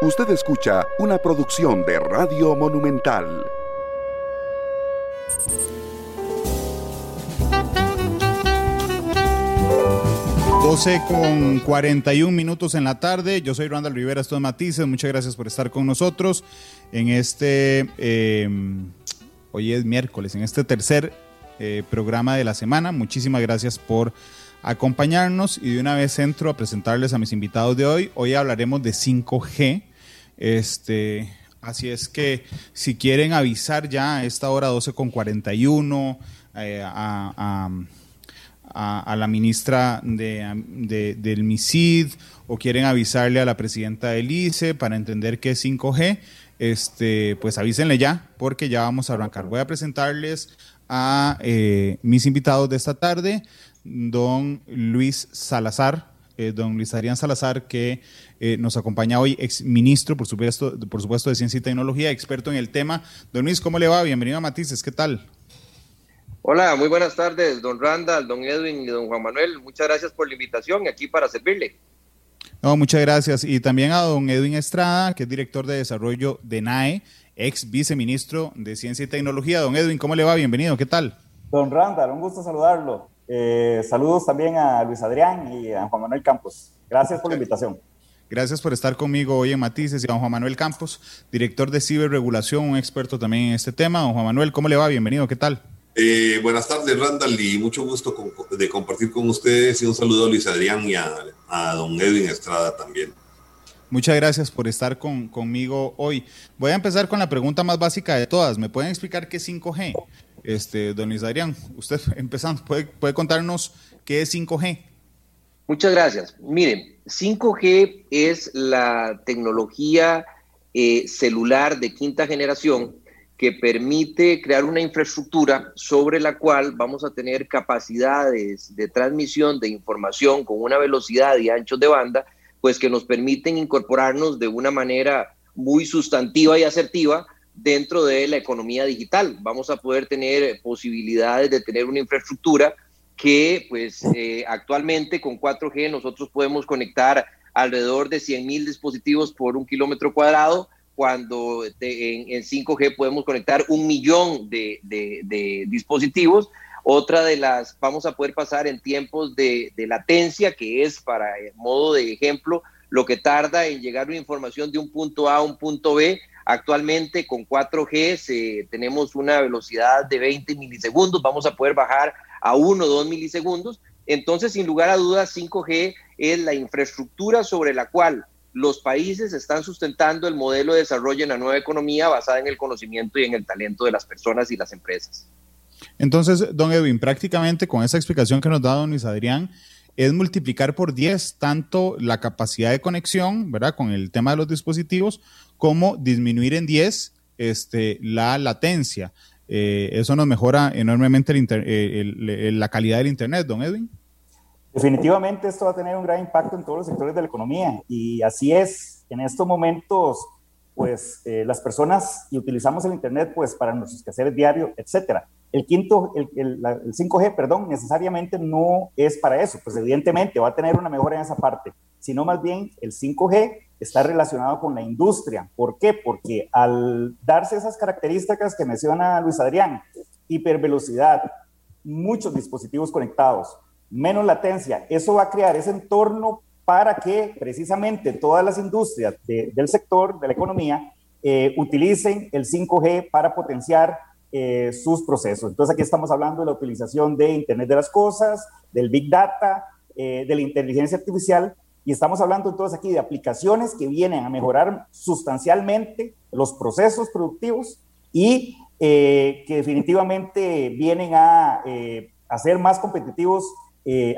Usted escucha una producción de Radio Monumental. 12 con 41 minutos en la tarde. Yo soy Randall Rivera, esto es Matices. Muchas gracias por estar con nosotros en este, em, hoy es miércoles, en este tercer eh, programa de la semana. Muchísimas gracias por acompañarnos y de una vez entro a presentarles a mis invitados de hoy. Hoy hablaremos de 5G. Este, así es que si quieren avisar ya a esta hora 12 con 41 eh, a, a, la ministra de, del MISID o quieren avisarle a la presidenta del ICE para entender qué es 5G, este, pues avísenle ya porque ya vamos a arrancar. Voy a presentarles a eh, mis invitados de esta tarde, don Luis Salazar, eh, don Luis Adrián Salazar, que eh, nos acompaña hoy, ex ministro, por supuesto, por supuesto, de Ciencia y Tecnología, experto en el tema. Don Luis, ¿cómo le va? Bienvenido a Matices, ¿qué tal? Hola, muy buenas tardes, don Randall, don Edwin y don Juan Manuel. Muchas gracias por la invitación y aquí para servirle. No, muchas gracias. Y también a don Edwin Estrada, que es director de desarrollo de NAE, ex viceministro de Ciencia y Tecnología. Don Edwin, ¿cómo le va? Bienvenido, ¿qué tal? Don Randall, un gusto saludarlo. Eh, saludos también a Luis Adrián y a Juan Manuel Campos. Gracias por la invitación. Gracias por estar conmigo hoy en Matices y a don Juan Manuel Campos, director de ciberregulación, un experto también en este tema. Don Juan Manuel, ¿cómo le va? Bienvenido, ¿qué tal? Eh, buenas tardes, Randall, y mucho gusto de compartir con ustedes y un saludo a Luis Adrián y a, a don Edwin Estrada también. Muchas gracias por estar con, conmigo hoy. Voy a empezar con la pregunta más básica de todas. ¿Me pueden explicar qué es 5G? Este, don Luis Adrián, usted empezando, ¿puede, puede contarnos qué es 5G? Muchas gracias. Miren, 5G es la tecnología eh, celular de quinta generación que permite crear una infraestructura sobre la cual vamos a tener capacidades de transmisión de información con una velocidad y anchos de banda pues que nos permiten incorporarnos de una manera muy sustantiva y asertiva dentro de la economía digital. Vamos a poder tener posibilidades de tener una infraestructura que pues eh, actualmente con 4G nosotros podemos conectar alrededor de 100 mil dispositivos por un kilómetro cuadrado, cuando en, 5G podemos conectar un millón de, de dispositivos otra de las, vamos a poder pasar en tiempos de, latencia, que es para modo de ejemplo, lo que tarda en llegar una información de un punto A a un punto B. Actualmente con 4G tenemos una velocidad de 20 milisegundos, vamos a poder bajar a 1 o 2 milisegundos. Entonces, sin lugar a dudas, 5G es la infraestructura sobre la cual los países están sustentando el modelo de desarrollo en la nueva economía basada en el conocimiento y en el talento de las personas y las empresas. Entonces, don Edwin, prácticamente con esa explicación que nos da don Luis Adrián, es multiplicar por 10 tanto la capacidad de conexión, ¿verdad? Con el tema de los dispositivos, como disminuir en 10 este, la latencia. Eh, eso nos mejora enormemente la calidad del Internet, don Edwin. Definitivamente esto va a tener un gran impacto en todos los sectores de la economía y así es. En estos momentos, pues eh, las personas y utilizamos el Internet pues para nuestros quehaceres diarios, etcétera. El quinto, el, el, 5G, perdón, necesariamente no es para eso, pues evidentemente va a tener una mejora en esa parte, sino más bien el 5G está relacionado con la industria. ¿Por qué? Porque al darse esas características que menciona Luis Adrián, hipervelocidad, muchos dispositivos conectados, menos latencia, eso va a crear ese entorno para que precisamente todas las industrias del sector, de la economía, eh, utilicen el 5G para potenciar eh, sus procesos. Entonces aquí estamos hablando de la utilización de Internet de las Cosas, del Big Data, eh, de la inteligencia artificial y estamos hablando entonces aquí de aplicaciones que vienen a mejorar sustancialmente los procesos productivos y eh, que definitivamente vienen a hacer más competitivos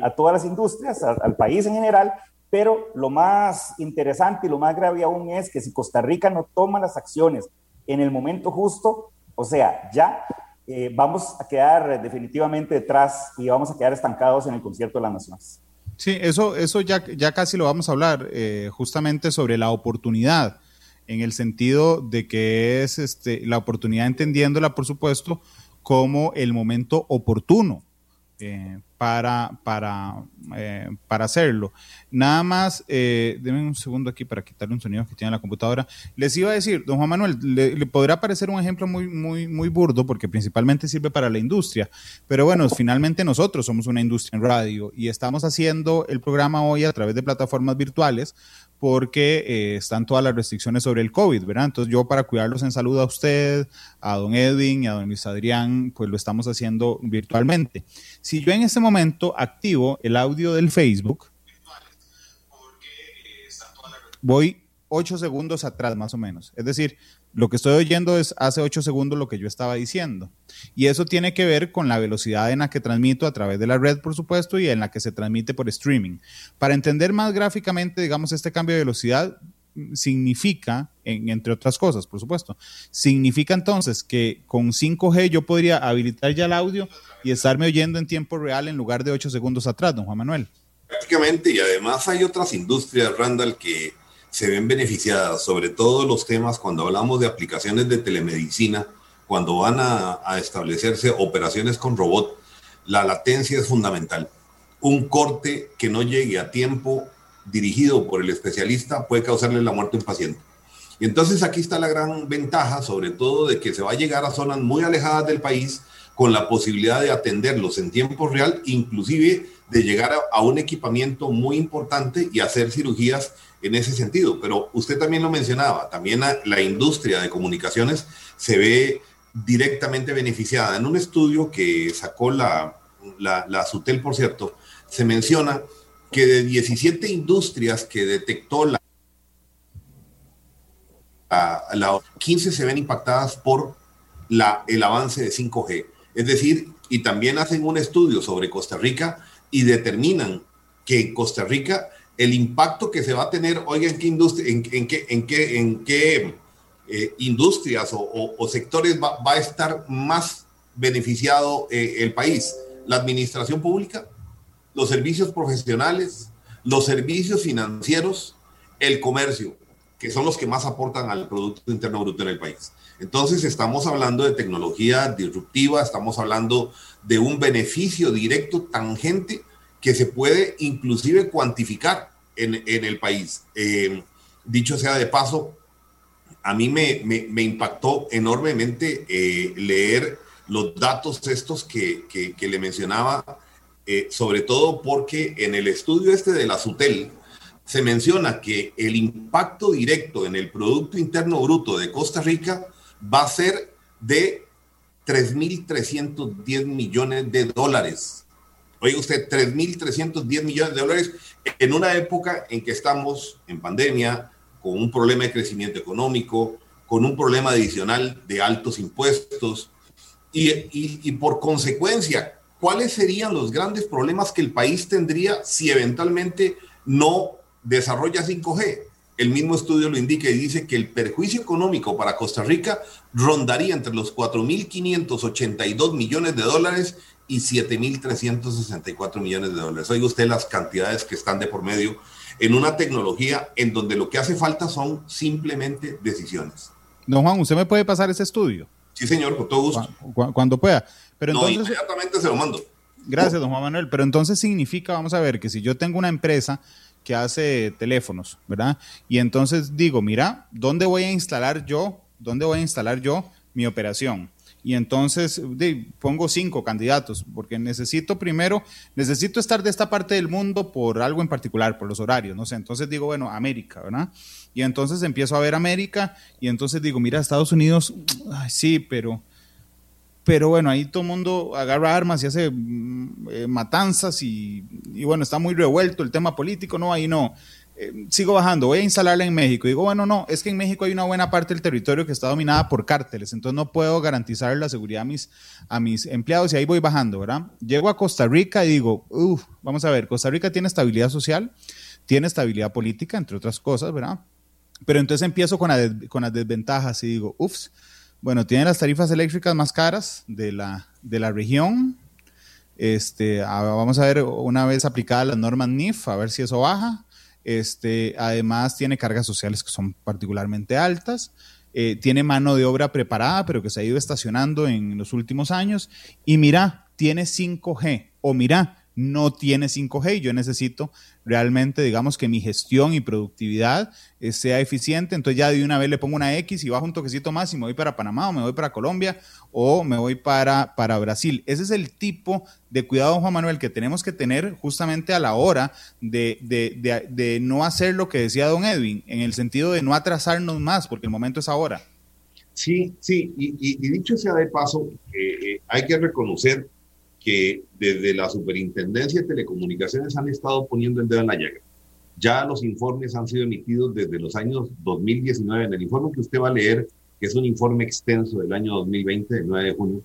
a todas las industrias, al país en general, pero lo más interesante y lo más grave aún es que si Costa Rica no toma las acciones en el momento justo, o sea, ya eh, vamos a quedar definitivamente detrás y vamos a quedar estancados en el concierto de las naciones. Sí, eso, eso ya, ya casi lo vamos a hablar, eh, justamente sobre la oportunidad, en el sentido de que es este, la oportunidad entendiéndola, por supuesto, como el momento oportuno. Eh, para, para, eh, para hacerlo. Nada más, eh, denme un segundo aquí para quitarle un sonido que tiene la computadora. Les iba a decir, don Juan Manuel, le, podrá parecer un ejemplo muy, muy, muy burdo porque principalmente sirve para la industria, pero bueno, finalmente nosotros somos una industria en radio y estamos haciendo el programa hoy a través de plataformas virtuales porque eh, están todas las restricciones sobre el COVID, ¿verdad? Entonces yo para cuidarlos en salud a usted, a don Edwin y a don Luis Adrián, pues lo estamos haciendo virtualmente. Si yo en este momento activo el audio del Facebook, voy ocho segundos atrás más o menos. Es decir, lo que estoy oyendo es hace ocho segundos lo que yo estaba diciendo. Y eso tiene que ver con la velocidad en la que transmito a través de la red, por supuesto, y en la que se transmite por streaming. Para entender más gráficamente, digamos, este cambio de velocidad significa, entre otras cosas, por supuesto, significa entonces que con 5G yo podría habilitar ya el audio y estarme oyendo en tiempo real en lugar de ocho segundos atrás, don Juan Manuel. Prácticamente, y además hay otras industrias, Randall, que se ven beneficiadas, sobre todo los temas cuando hablamos de aplicaciones de telemedicina, cuando van a, establecerse operaciones con robot, la latencia es fundamental. Un corte que no llegue a tiempo dirigido por el especialista puede causarle la muerte a un paciente. Y entonces aquí está la gran ventaja, sobre todo de que se va a llegar a zonas muy alejadas del país con la posibilidad de atenderlos en tiempo real, inclusive de llegar a un equipamiento muy importante y hacer cirugías en ese sentido. Pero usted también lo mencionaba, también la industria de comunicaciones se ve directamente beneficiada. En un estudio que sacó la, la, SUTEL, por cierto, se menciona que de 17 industrias que detectó la, la, 15 se ven impactadas por la, el avance de 5G. Es decir, y también hacen un estudio sobre Costa Rica y determinan que en Costa Rica el impacto que se va a tener, oiga, en qué industria, en, qué, en qué, en qué eh, industrias o, sectores va, a estar más beneficiado eh, el país. La administración pública, los servicios profesionales, los servicios financieros, el comercio, que son los que más aportan al Producto Interno Bruto en el país. Entonces estamos hablando de tecnología disruptiva, estamos hablando de un beneficio directo, tangente, que se puede inclusive cuantificar en, el país. Eh, dicho sea de paso, a mí me, impactó enormemente eh, leer los datos estos que, le mencionaba, eh, sobre todo porque en el estudio este de la SUTEL se menciona que el impacto directo en el Producto Interno Bruto de Costa Rica va a ser de 3.310 millones de dólares. Oiga usted, 3.310 millones de dólares en una época en que estamos en pandemia, con un problema de crecimiento económico, con un problema adicional de altos impuestos y, y, por consecuencia, ¿cuáles serían los grandes problemas que el país tendría si eventualmente no desarrolla 5G? El mismo estudio lo indica y dice que el perjuicio económico para Costa Rica rondaría entre los 4.582 millones de dólares y 7.364 millones de dólares. Oiga usted las cantidades que están de por medio en una tecnología en donde lo que hace falta son simplemente decisiones. Don Juan, ¿usted me puede pasar ese estudio? Sí, señor, con todo gusto. Cuando, pueda. Pero entonces, no, inmediatamente se lo mando. Gracias, don Juan Manuel. Pero entonces significa, vamos a ver, que si yo tengo una empresa que hace teléfonos, ¿verdad? Y entonces digo, mira, ¿dónde voy a instalar yo? ¿Dónde voy a instalar yo mi operación? y entonces pongo cinco candidatos, porque necesito primero, necesito estar de esta parte del mundo por algo en particular, por los horarios, no sé, entonces digo, bueno, América, ¿verdad? Y entonces empiezo a ver América y entonces digo, mira, Estados Unidos, sí, pero, pero bueno, ahí todo el mundo agarra armas y hace mm, eh, matanzas y, y bueno, está muy revuelto el tema político, no, ahí no. Eh, sigo bajando, voy a instalarla en México. Digo, bueno, no, es que en México hay una buena parte del territorio que está dominada por cárteles, entonces no puedo garantizar la seguridad a mis, a mis empleados y ahí voy bajando, ¿verdad? Llego a Costa Rica y digo, uff, vamos a ver, Costa Rica tiene estabilidad social, tiene estabilidad política, entre otras cosas, ¿verdad? Pero entonces empiezo con, con las desventajas y digo, uff, bueno, tiene las tarifas eléctricas más caras de la, de la región. Este, vamos a ver una vez aplicadas las normas NIF, a ver si eso baja este, además tiene cargas sociales que son particularmente altas. Eh, tiene mano de obra preparada, pero que se ha ido estacionando en los últimos años. Y mira, tiene 5G. O mira, no tiene 5G y yo necesito realmente, digamos, que mi gestión y productividad eh, sea eficiente. Entonces ya de una vez le pongo una X y bajo un toquecito más y me voy para Panamá o me voy para Colombia o me voy para, para Brasil. Ese es el tipo de cuidado, Juan Manuel, que tenemos que tener justamente a la hora de, de, no hacer lo que decía don Edwin, en el sentido de no atrasarnos más, porque el momento es ahora. Sí, sí, y, dicho sea de paso, eh, eh, hay que reconocer que desde la Superintendencia de Telecomunicaciones han estado poniendo el dedo en la llaga. Ya los informes han sido emitidos desde los años 2019. En el informe que usted va a leer, que es un informe extenso del año 2020, del 9 de junio,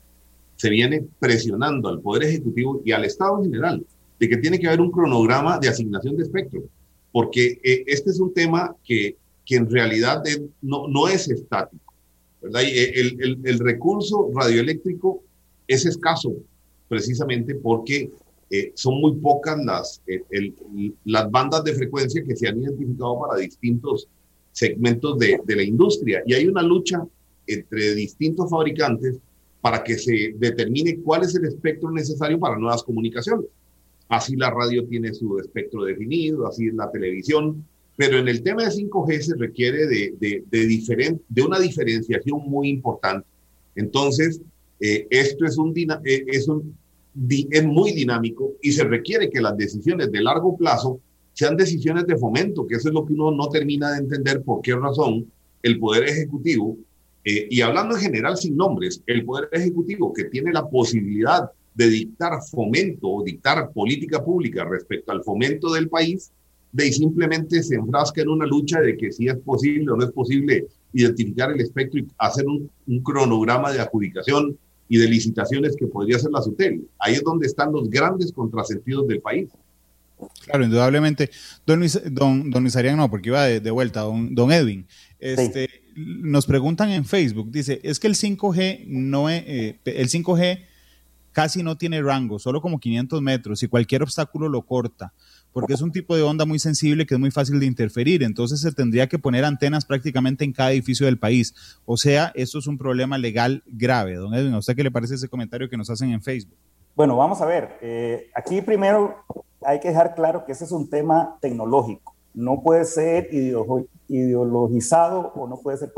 se viene presionando al Poder Ejecutivo y al Estado en general de que tiene que haber un cronograma de asignación de espectro, porque eh, este es un tema que, que en realidad no, no es estático. ¿verdad? El, el, el recurso radioeléctrico es escaso precisamente porque eh, son muy pocas las, eh, las bandas de frecuencia que se han identificado para distintos segmentos de, de, la industria. Y hay una lucha entre distintos fabricantes para que se determine cuál es el espectro necesario para nuevas comunicaciones. Así la radio tiene su espectro definido, así es la televisión, pero en el tema de 5G se requiere de, de, de, de una diferenciación muy importante. Entonces, eh, esto es, un, eh, es, un, es muy dinámico y se requiere que las decisiones de largo plazo sean decisiones de fomento, que eso es lo que uno no termina de entender por qué razón el Poder Ejecutivo, eh, y hablando en general sin nombres, el Poder Ejecutivo que tiene la posibilidad de dictar fomento o dictar política pública respecto al fomento del país, de simplemente se enfrasca en una lucha de que si es posible o no es posible identificar el espectro y hacer un, un cronograma de adjudicación y de licitaciones que podría ser la SUTEL. Ahí es donde están los grandes contrasentidos del país. Claro, indudablemente. Don, Luis, don, don no, porque iba de, vuelta, don, don Edwin. Este, Nos preguntan en Facebook, dice, es que el 5G no eh, el 5G casi no tiene rango, solo como 500 metros y cualquier obstáculo lo corta porque es un tipo de onda muy sensible que es muy fácil de interferir. Entonces se tendría que poner antenas prácticamente en cada edificio del país. O sea, esto es un problema legal grave. Don Edwin, ¿a usted qué le parece ese comentario que nos hacen en Facebook? Bueno, vamos a ver. Eh, aquí primero hay que dejar claro que ese es un tema tecnológico. No puede ser ideologizado o no puede ser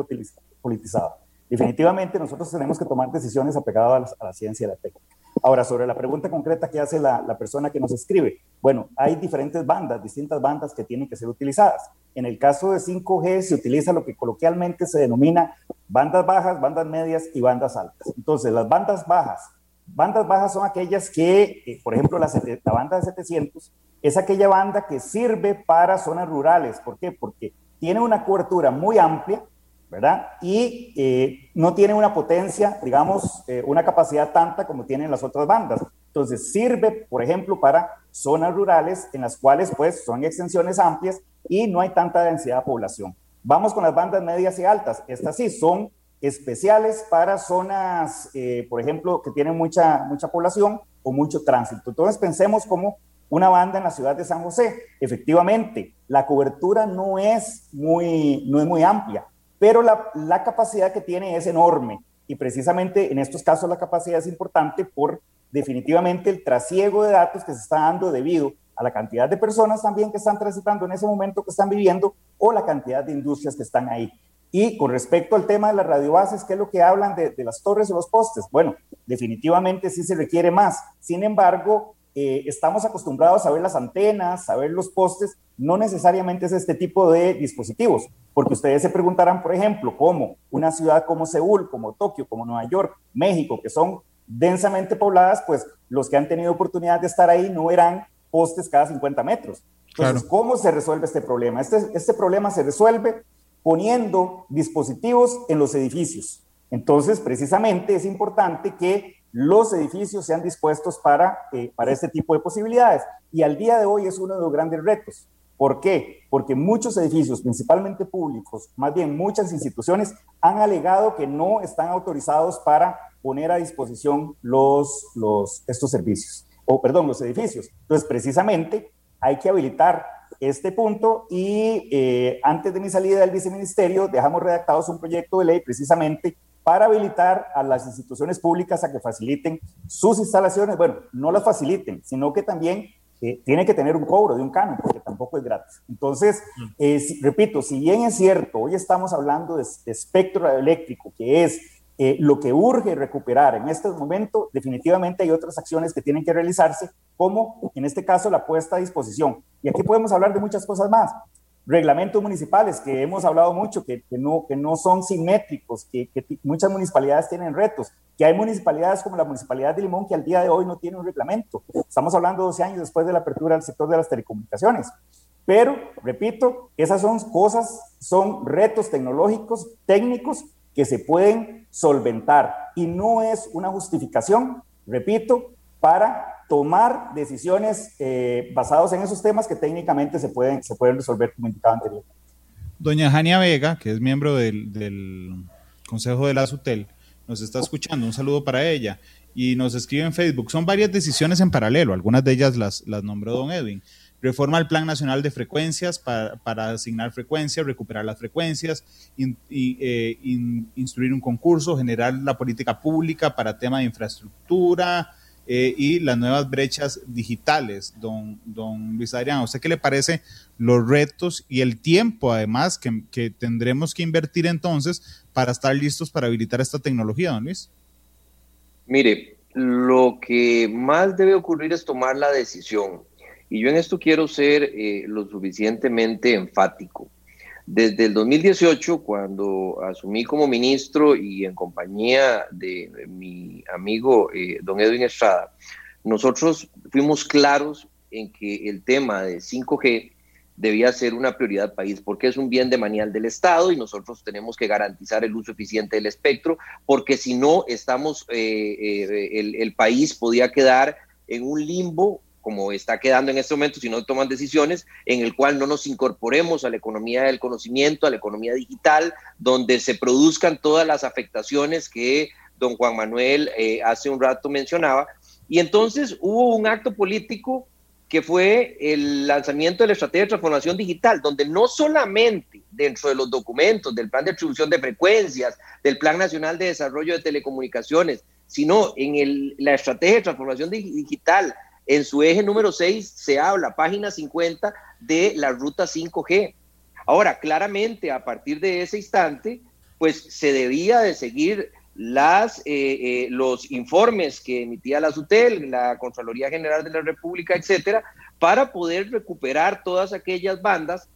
politizado. Definitivamente nosotros tenemos que tomar decisiones apegadas a la, ciencia y la técnica. Ahora, sobre la pregunta concreta que hace la, persona que nos escribe, bueno, hay diferentes bandas, distintas bandas que tienen que ser utilizadas. En el caso de 5G se utiliza lo que coloquialmente se denomina bandas bajas, bandas medias y bandas altas. Entonces, las bandas bajas, bandas bajas son aquellas que, eh, por ejemplo, la, la banda de 700 es aquella banda que sirve para zonas rurales. ¿Por qué? Porque tiene una cobertura muy amplia, ¿verdad? Y eh, no tiene una potencia, digamos, eh, una capacidad tanta como tienen las otras bandas. Entonces sirve, por ejemplo, para zonas rurales en las cuales pues son extensiones amplias y no hay tanta densidad de población. Vamos con las bandas medias y altas. Estas sí son especiales para zonas, eh, por ejemplo, que tienen mucha, mucha población o mucho tránsito. Entonces pensemos como una banda en la ciudad de San José. Efectivamente, la cobertura no es muy, no es muy amplia, pero la, capacidad que tiene es enorme y precisamente en estos casos la capacidad es importante por definitivamente el trasiego de datos que se está dando debido a la cantidad de personas también que están transitando en ese momento que están viviendo o la cantidad de industrias que están ahí. Y con respecto al tema de las radiobases, ¿qué es lo que hablan de, las torres o los postes? Bueno, definitivamente sí se requiere más. Sin embargo, eh, estamos acostumbrados a ver las antenas, a ver los postes, no necesariamente es este tipo de dispositivos, porque ustedes se preguntarán, por ejemplo, cómo una ciudad como Seúl, como Tokio, como Nueva York, México, que son densamente pobladas, pues los que han tenido oportunidad de estar ahí no verán postes cada 50 metros. Entonces, ¿cómo se resuelve este problema? Este, este problema se resuelve poniendo dispositivos en los edificios. Entonces, precisamente es importante que los edificios sean dispuestos para, eh, para este tipo de posibilidades. Y al día de hoy es uno de los grandes retos. ¿Por qué? Porque muchos edificios, principalmente públicos, más bien muchas instituciones, han alegado que no están autorizados para poner a disposición los, los, estos servicios, o perdón, los edificios. Entonces, precisamente hay que habilitar este punto y eh, antes de mi salida del viceministerio dejamos redactados un proyecto de ley precisamente para habilitar a las instituciones públicas a que faciliten sus instalaciones. Bueno, no las faciliten, sino que también eh, tiene que tener un cobro de un canon, porque tampoco es gratis. Entonces, eh, repito, si bien es cierto, hoy estamos hablando de, espectro eléctrico, que es eh, lo que urge recuperar en este momento, definitivamente hay otras acciones que tienen que realizarse, como en este caso la puesta a disposición. Y aquí podemos hablar de muchas cosas más reglamentos municipales que hemos hablado mucho, que, no, que no son simétricos, que, muchas municipalidades tienen retos, que hay municipalidades como la Municipalidad de Limón que al día de hoy no tiene un reglamento. Estamos hablando 12 años después de la apertura del sector de las telecomunicaciones. Pero, repito, esas son cosas, son retos tecnológicos, técnicos, que se pueden solventar y no es una justificación, repito, para tomar decisiones eh, basadas en esos temas que técnicamente se pueden, se pueden resolver como indicaba anteriormente. Doña Jania Vega, que es miembro del, Consejo de la SUTEL, nos está escuchando. Un saludo para ella. Y nos escribe en Facebook. Son varias decisiones en paralelo. Algunas de ellas las, las nombró don Edwin. Reforma el Plan Nacional de Frecuencias para, asignar frecuencias, recuperar las frecuencias, eh, instruir un concurso, generar la política pública para tema de infraestructura, eh, y las nuevas brechas digitales, don, don Luis Adrián. ¿A usted qué le parece los retos y el tiempo además que, que tendremos que invertir entonces para estar listos para habilitar esta tecnología, don Luis? Mire, lo que más debe ocurrir es tomar la decisión. Y yo en esto quiero ser eh, lo suficientemente enfático. Desde el 2018, cuando asumí como ministro y en compañía de mi amigo eh, don Edwin Estrada, nosotros fuimos claros en que el tema de 5G debía ser una prioridad país, porque es un bien de manial del Estado y nosotros tenemos que garantizar el uso eficiente del espectro, porque si no, estamos, eh, eh, el país podía quedar en un limbo como está quedando en este momento si no toman decisiones, en el cual no nos incorporemos a la economía del conocimiento, a la economía digital, donde se produzcan todas las afectaciones que don Juan Manuel eh, hace un rato mencionaba. Y entonces hubo un acto político que fue el lanzamiento de la estrategia de transformación digital, donde no solamente dentro de los documentos del plan de distribución de frecuencias, del Plan Nacional de Desarrollo de Telecomunicaciones, sino en la estrategia de transformación digital en su eje número 6 se habla, página 50, de la ruta 5G. Ahora, claramente, a partir de ese instante, pues se debía de seguir las, eh, eh, los informes que emitía la SUTEL, la Contraloría General de la República, etcétera, para poder recuperar todas aquellas bandas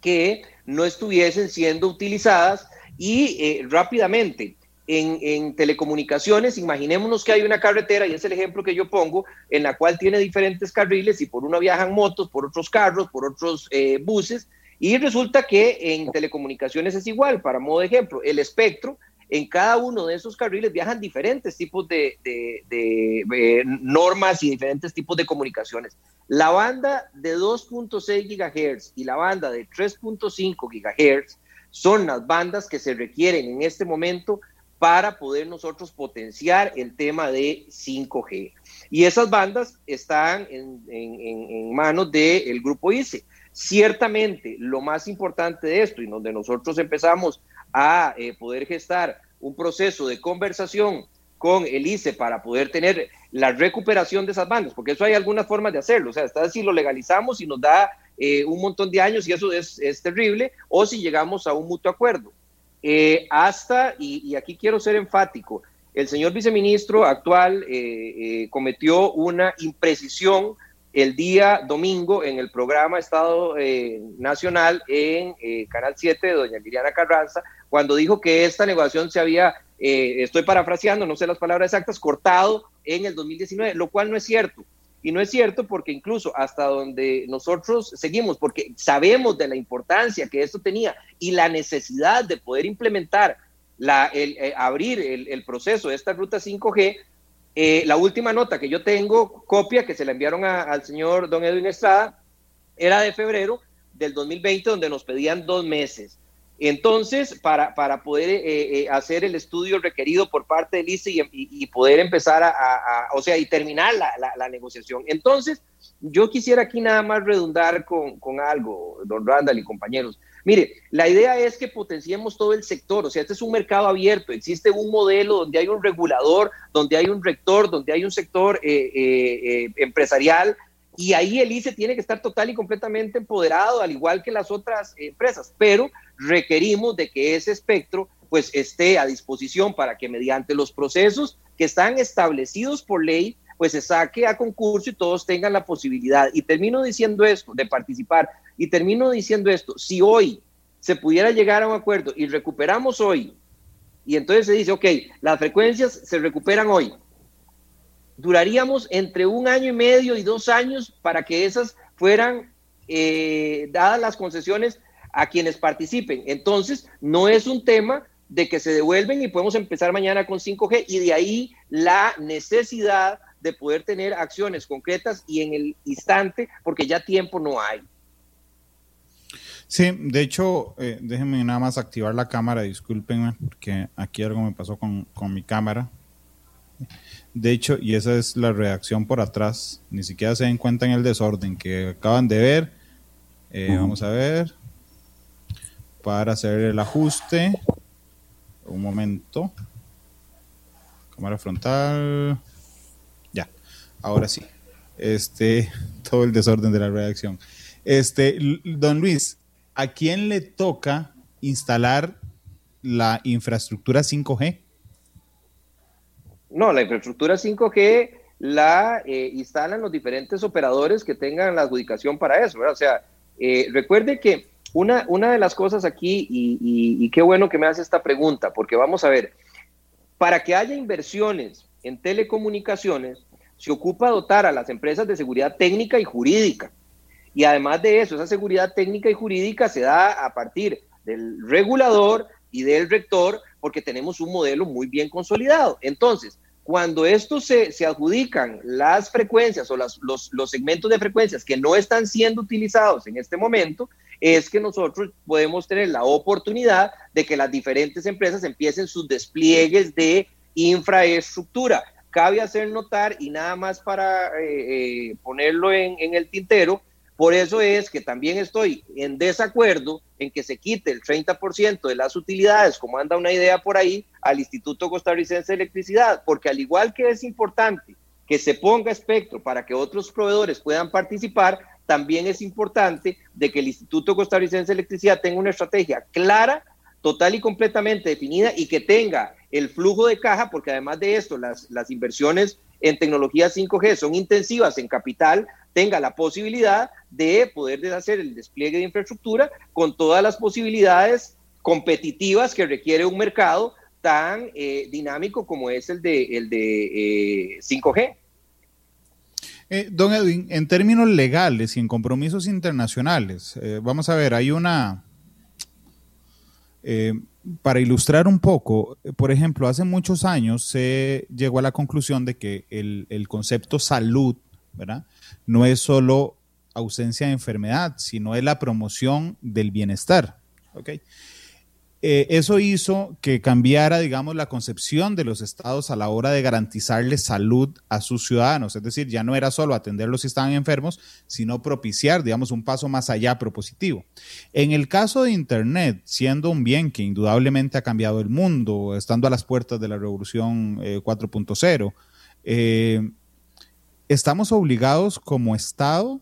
que no estuviesen siendo utilizadas y eh, rápidamente en, telecomunicaciones, imaginémonos que hay una carretera, y es el ejemplo que yo pongo, en la cual tiene diferentes carriles y por uno viajan motos, por otros carros, por otros eh, buses, y resulta que en telecomunicaciones es igual, para modo de ejemplo, el espectro, en cada uno de esos carriles viajan diferentes tipos de, eh, normas y diferentes tipos de comunicaciones. La banda de 2.6 GHz y la banda de 3.5 GHz son las bandas que se requieren en este momento para poder nosotros potenciar el tema de 5G. Y esas bandas están en, manos del grupo ICE. Ciertamente, lo más importante de esto y donde nosotros empezamos a eh, poder gestar un proceso de conversación con el ICE para poder tener la recuperación de esas bandas, porque eso hay algunas formas de hacerlo, o sea, está si lo legalizamos y nos da eh, un montón de años y eso es, es terrible, o si llegamos a un mutuo acuerdo. Eh, hasta, y, aquí quiero ser enfático, el señor viceministro actual eh, eh, cometió una imprecisión el día domingo en el programa Estado Nacional en Canal 7 de doña Liliana Carranza, cuando dijo que esta negociación se había, estoy parafraseando, no sé las palabras exactas, cortado en el 2019, lo cual no es cierto. Y no es cierto porque incluso hasta donde nosotros seguimos, porque sabemos de la importancia que esto tenía y la necesidad de poder implementar, la, el, eh, abrir el, proceso de esta ruta 5G, eh, la última nota que yo tengo, copia que se la enviaron al señor don Edwin Estrada, era de febrero del 2020, donde nos pedían dos meses. Entonces, para, para poder eh, eh, hacer el estudio requerido por parte del ICE y, poder empezar a, o sea, y terminar la, la, negociación. Entonces, yo quisiera aquí nada más redundar con, con, algo, don Randall y compañeros. Mire, la idea es que potenciemos todo el sector, o sea, este es un mercado abierto, existe un modelo donde hay un regulador, donde hay un rector, donde hay un sector eh, empresarial y ahí el ICE tiene que estar total y completamente empoderado, al igual que las otras empresas, pero requerimos de que ese espectro pues esté a disposición para que mediante los procesos que están establecidos por ley, pues se saque a concurso y todos tengan la posibilidad. Y termino diciendo esto, de participar, y termino diciendo esto, si hoy se pudiera llegar a un acuerdo y recuperamos hoy, y entonces se dice, ok, las frecuencias se recuperan hoy, duraríamos entre un año y medio y dos años para que esas fueran eh, dadas las concesiones a quienes participen. Entonces, no es un tema de que se devuelven y podemos empezar mañana con 5G y de ahí la necesidad de poder tener acciones concretas y en el instante, porque ya tiempo no hay. Sí, de hecho, eh, déjenme nada más activar la cámara, discúlpenme, porque aquí algo me pasó con, con mi cámara. De hecho, y esa es la reacción por atrás, ni siquiera se den cuenta en el desorden que acaban de ver. Eh, vamos a ver. Para hacer el ajuste. Un momento. Cámara frontal. Ya. Ahora sí. Este, todo el desorden de la reacción. Este, don Luis, ¿a quién le toca instalar la infraestructura 5G? No, la infraestructura 5G la eh, instalan los diferentes operadores que tengan la adjudicación para eso, ¿verdad? O sea, eh, recuerde que una, una de las cosas aquí, y, qué bueno que me hace esta pregunta, porque vamos a ver, para que haya inversiones en telecomunicaciones, se ocupa dotar a las empresas de seguridad técnica y jurídica. Y además de eso, esa seguridad técnica y jurídica se da a partir del regulador y del rector, porque tenemos un modelo muy bien consolidado. Entonces, cuando estos se, adjudican las frecuencias o las, los, segmentos de frecuencias que no están siendo utilizados en este momento, es que nosotros podemos tener la oportunidad de que las diferentes empresas empiecen sus despliegues de infraestructura. Cabe hacer notar, y nada más para eh, eh, ponerlo en el tintero, por eso es que también estoy en desacuerdo en que se quite el 30% de las utilidades, como anda una idea por ahí, al Instituto Costarricense de Electricidad, porque al igual que es importante que se ponga espectro para que otros proveedores puedan participar, también es importante de que el Instituto Costarricense de Electricidad tenga una estrategia clara, total y completamente definida y que tenga el flujo de caja, porque además de esto, las, las inversiones en tecnología 5G son intensivas en capital, tenga la posibilidad de poder hacer el despliegue de infraestructura con todas las posibilidades competitivas que requiere un mercado tan eh, dinámico como es el de, el de 5G. Eh, eh, don Edwin, en términos legales y en compromisos internacionales, vamos a ver, hay una, para ilustrar un poco, por ejemplo, hace muchos años se llegó a la conclusión de que el, concepto salud, ¿verdad? no es solo ausencia de enfermedad, sino es la promoción del bienestar. Eh, eso hizo que cambiara, digamos, la concepción de los estados a la hora de garantizarle salud a sus ciudadanos. Es decir, ya no era solo atenderlos si estaban enfermos, sino propiciar, digamos, un paso más allá propositivo. En el caso de Internet, siendo un bien que indudablemente ha cambiado el mundo, estando a las puertas de la revolución 4.0, eh, estamos obligados como Estado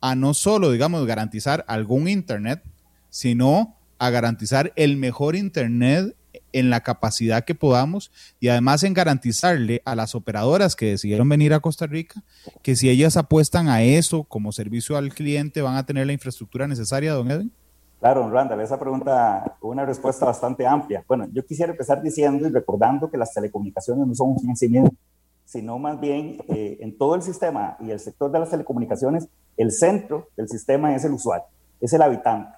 a no solo, digamos, garantizar algún Internet, sino a garantizar el mejor Internet en la capacidad que podamos y además en garantizarle a las operadoras que decidieron venir a Costa Rica que si ellas apuestan a eso como servicio al cliente van a tener la infraestructura necesaria, don Edwin. Claro, don Randall, esa pregunta una respuesta bastante amplia. Bueno, yo quisiera empezar diciendo y recordando que las telecomunicaciones no son un fin sí mismo sino más bien eh, en todo el sistema y el sector de las telecomunicaciones, el centro del sistema es el usuario, es el habitante.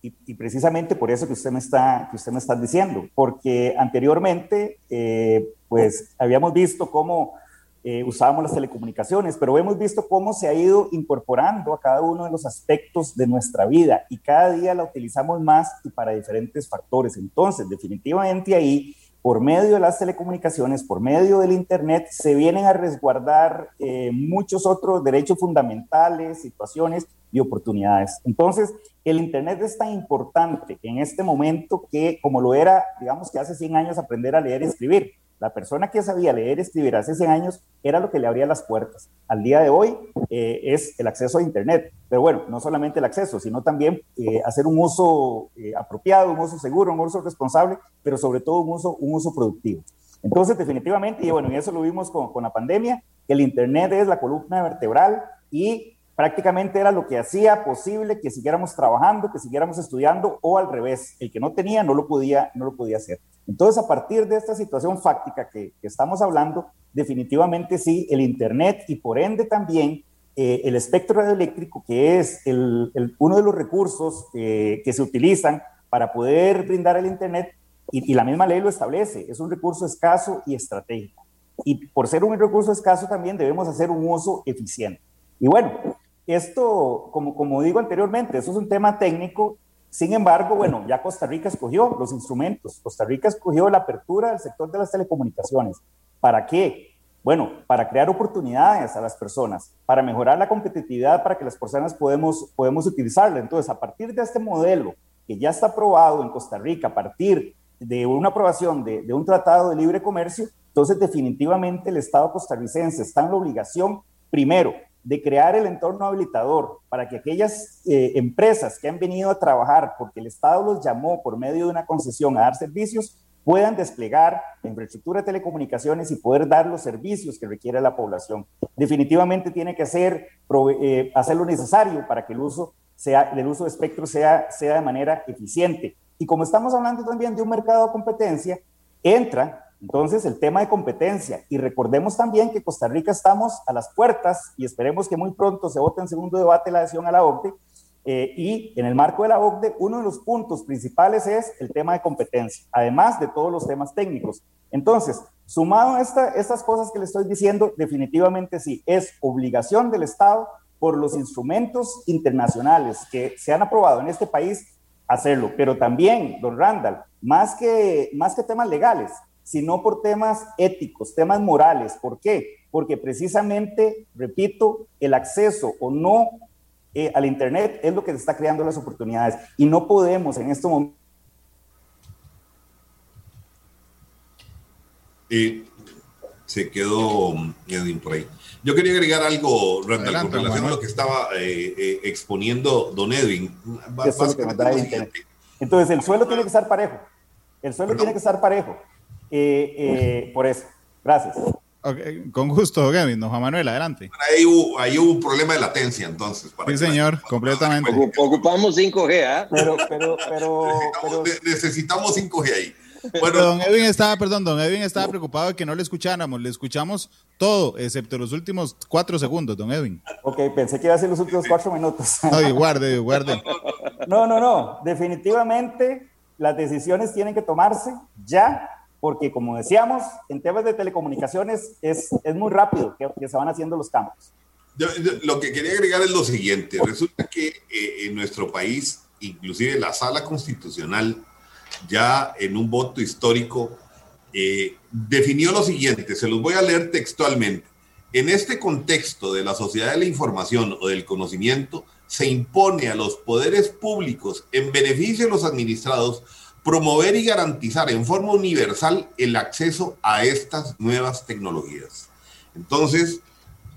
Y, precisamente por eso que usted me está, que usted me está diciendo, porque anteriormente, eh, pues habíamos visto cómo eh, usábamos las telecomunicaciones, pero hemos visto cómo se ha ido incorporando a cada uno de los aspectos de nuestra vida y cada día la utilizamos más y para diferentes factores. Entonces, definitivamente ahí, por medio de las telecomunicaciones, por medio del Internet, se vienen a resguardar eh, muchos otros derechos fundamentales, situaciones y oportunidades. Entonces, el Internet es tan importante en este momento que, como lo era, digamos que hace 100 años, aprender a leer y escribir. La persona que sabía leer y escribir hace 100 años era lo que le abría las puertas. Al día de hoy eh, es el acceso a Internet. Pero bueno, no solamente el acceso, sino también eh, hacer un uso eh, apropiado, un uso seguro, un uso responsable, pero sobre todo un uso, un uso productivo. Entonces, definitivamente, y bueno, y eso lo vimos con, con la pandemia, el Internet es la columna vertebral y prácticamente era lo que hacía posible que siguiéramos trabajando, que siguiéramos estudiando o al revés, el que no tenía no lo podía, no lo podía hacer. Entonces, a partir de esta situación fáctica que, estamos hablando, definitivamente sí, el Internet y por ende también eh, el espectro radioeléctrico, que es uno de los recursos eh, que se utilizan para poder brindar el Internet, y la misma ley lo establece, es un recurso escaso y estratégico. Y por ser un recurso escaso también debemos hacer un uso eficiente. Y bueno, esto, como, como digo anteriormente, eso es un tema técnico. Sin embargo, bueno, ya Costa Rica escogió los instrumentos. Costa Rica escogió la apertura del sector de las telecomunicaciones. ¿Para qué? Bueno, para crear oportunidades a las personas, para mejorar la competitividad, para que las personas podemos, podemos utilizarla. Entonces, a partir de este modelo que ya está aprobado en Costa Rica, a partir de una aprobación de, de un tratado de libre comercio, entonces definitivamente el Estado costarricense está en la obligación, primero, de crear el entorno habilitador para que aquellas eh, empresas que han venido a trabajar porque el Estado los llamó por medio de una concesión a dar servicios, puedan desplegar la infraestructura de telecomunicaciones y poder dar los servicios que requiere la población. Definitivamente tiene que hacer, eh, hacer lo necesario para que el uso, sea, el uso de espectro sea, sea de manera eficiente. Y como estamos hablando también de un mercado de competencia, entra entonces, el tema de competencia. Y recordemos también que Costa Rica estamos a las puertas y esperemos que muy pronto se vote en segundo debate la adhesión a la OCDE. Eh, y en el marco de la OCDE, uno de los puntos principales es el tema de competencia, además de todos los temas técnicos. Entonces, sumado a esta, estas cosas que le estoy diciendo, definitivamente sí, es obligación del Estado por los instrumentos internacionales que se han aprobado en este país hacerlo. Pero también, don Randall, más que, más que temas legales, sino por temas éticos, temas morales. ¿Por qué? Porque precisamente, repito, el acceso o no eh, al Internet es lo que está creando las oportunidades y no podemos en este momento. Y se quedó Edwin por ahí. Yo quería agregar algo, Randall, con relación a lo que estaba eh, eh, exponiendo don Edwin. Entonces, el suelo tiene que estar parejo. El suelo tiene que estar parejo. Eh, eh, por eso. Gracias. con gusto, Gavin. Don Juan Manuel, adelante. Ahí hubo, ahí hubo un problema de latencia, entonces. sí, señor, completamente. Ocupamos 5G, ¿ah? Pero, pero, pero, necesitamos, 5G ahí. Bueno, don Edwin estaba, perdón, don Edwin estaba preocupado de que no le escucháramos. Le escuchamos todo, excepto los últimos cuatro segundos, don Edwin. Ok, pensé que iba a ser los últimos cuatro minutos. No, guarde, guarde. No, no, no. Definitivamente las decisiones tienen que tomarse ya porque como decíamos, en temas de telecomunicaciones es, es muy rápido que, se van haciendo los cambios. lo que quería agregar es lo siguiente, resulta que eh, en nuestro país, inclusive la sala constitucional, ya en un voto histórico, eh, definió lo siguiente, se los voy a leer textualmente. En este contexto de la sociedad de la información o del conocimiento, se impone a los poderes públicos en beneficio de los administrados promover y garantizar en forma universal el acceso a estas nuevas tecnologías. Entonces,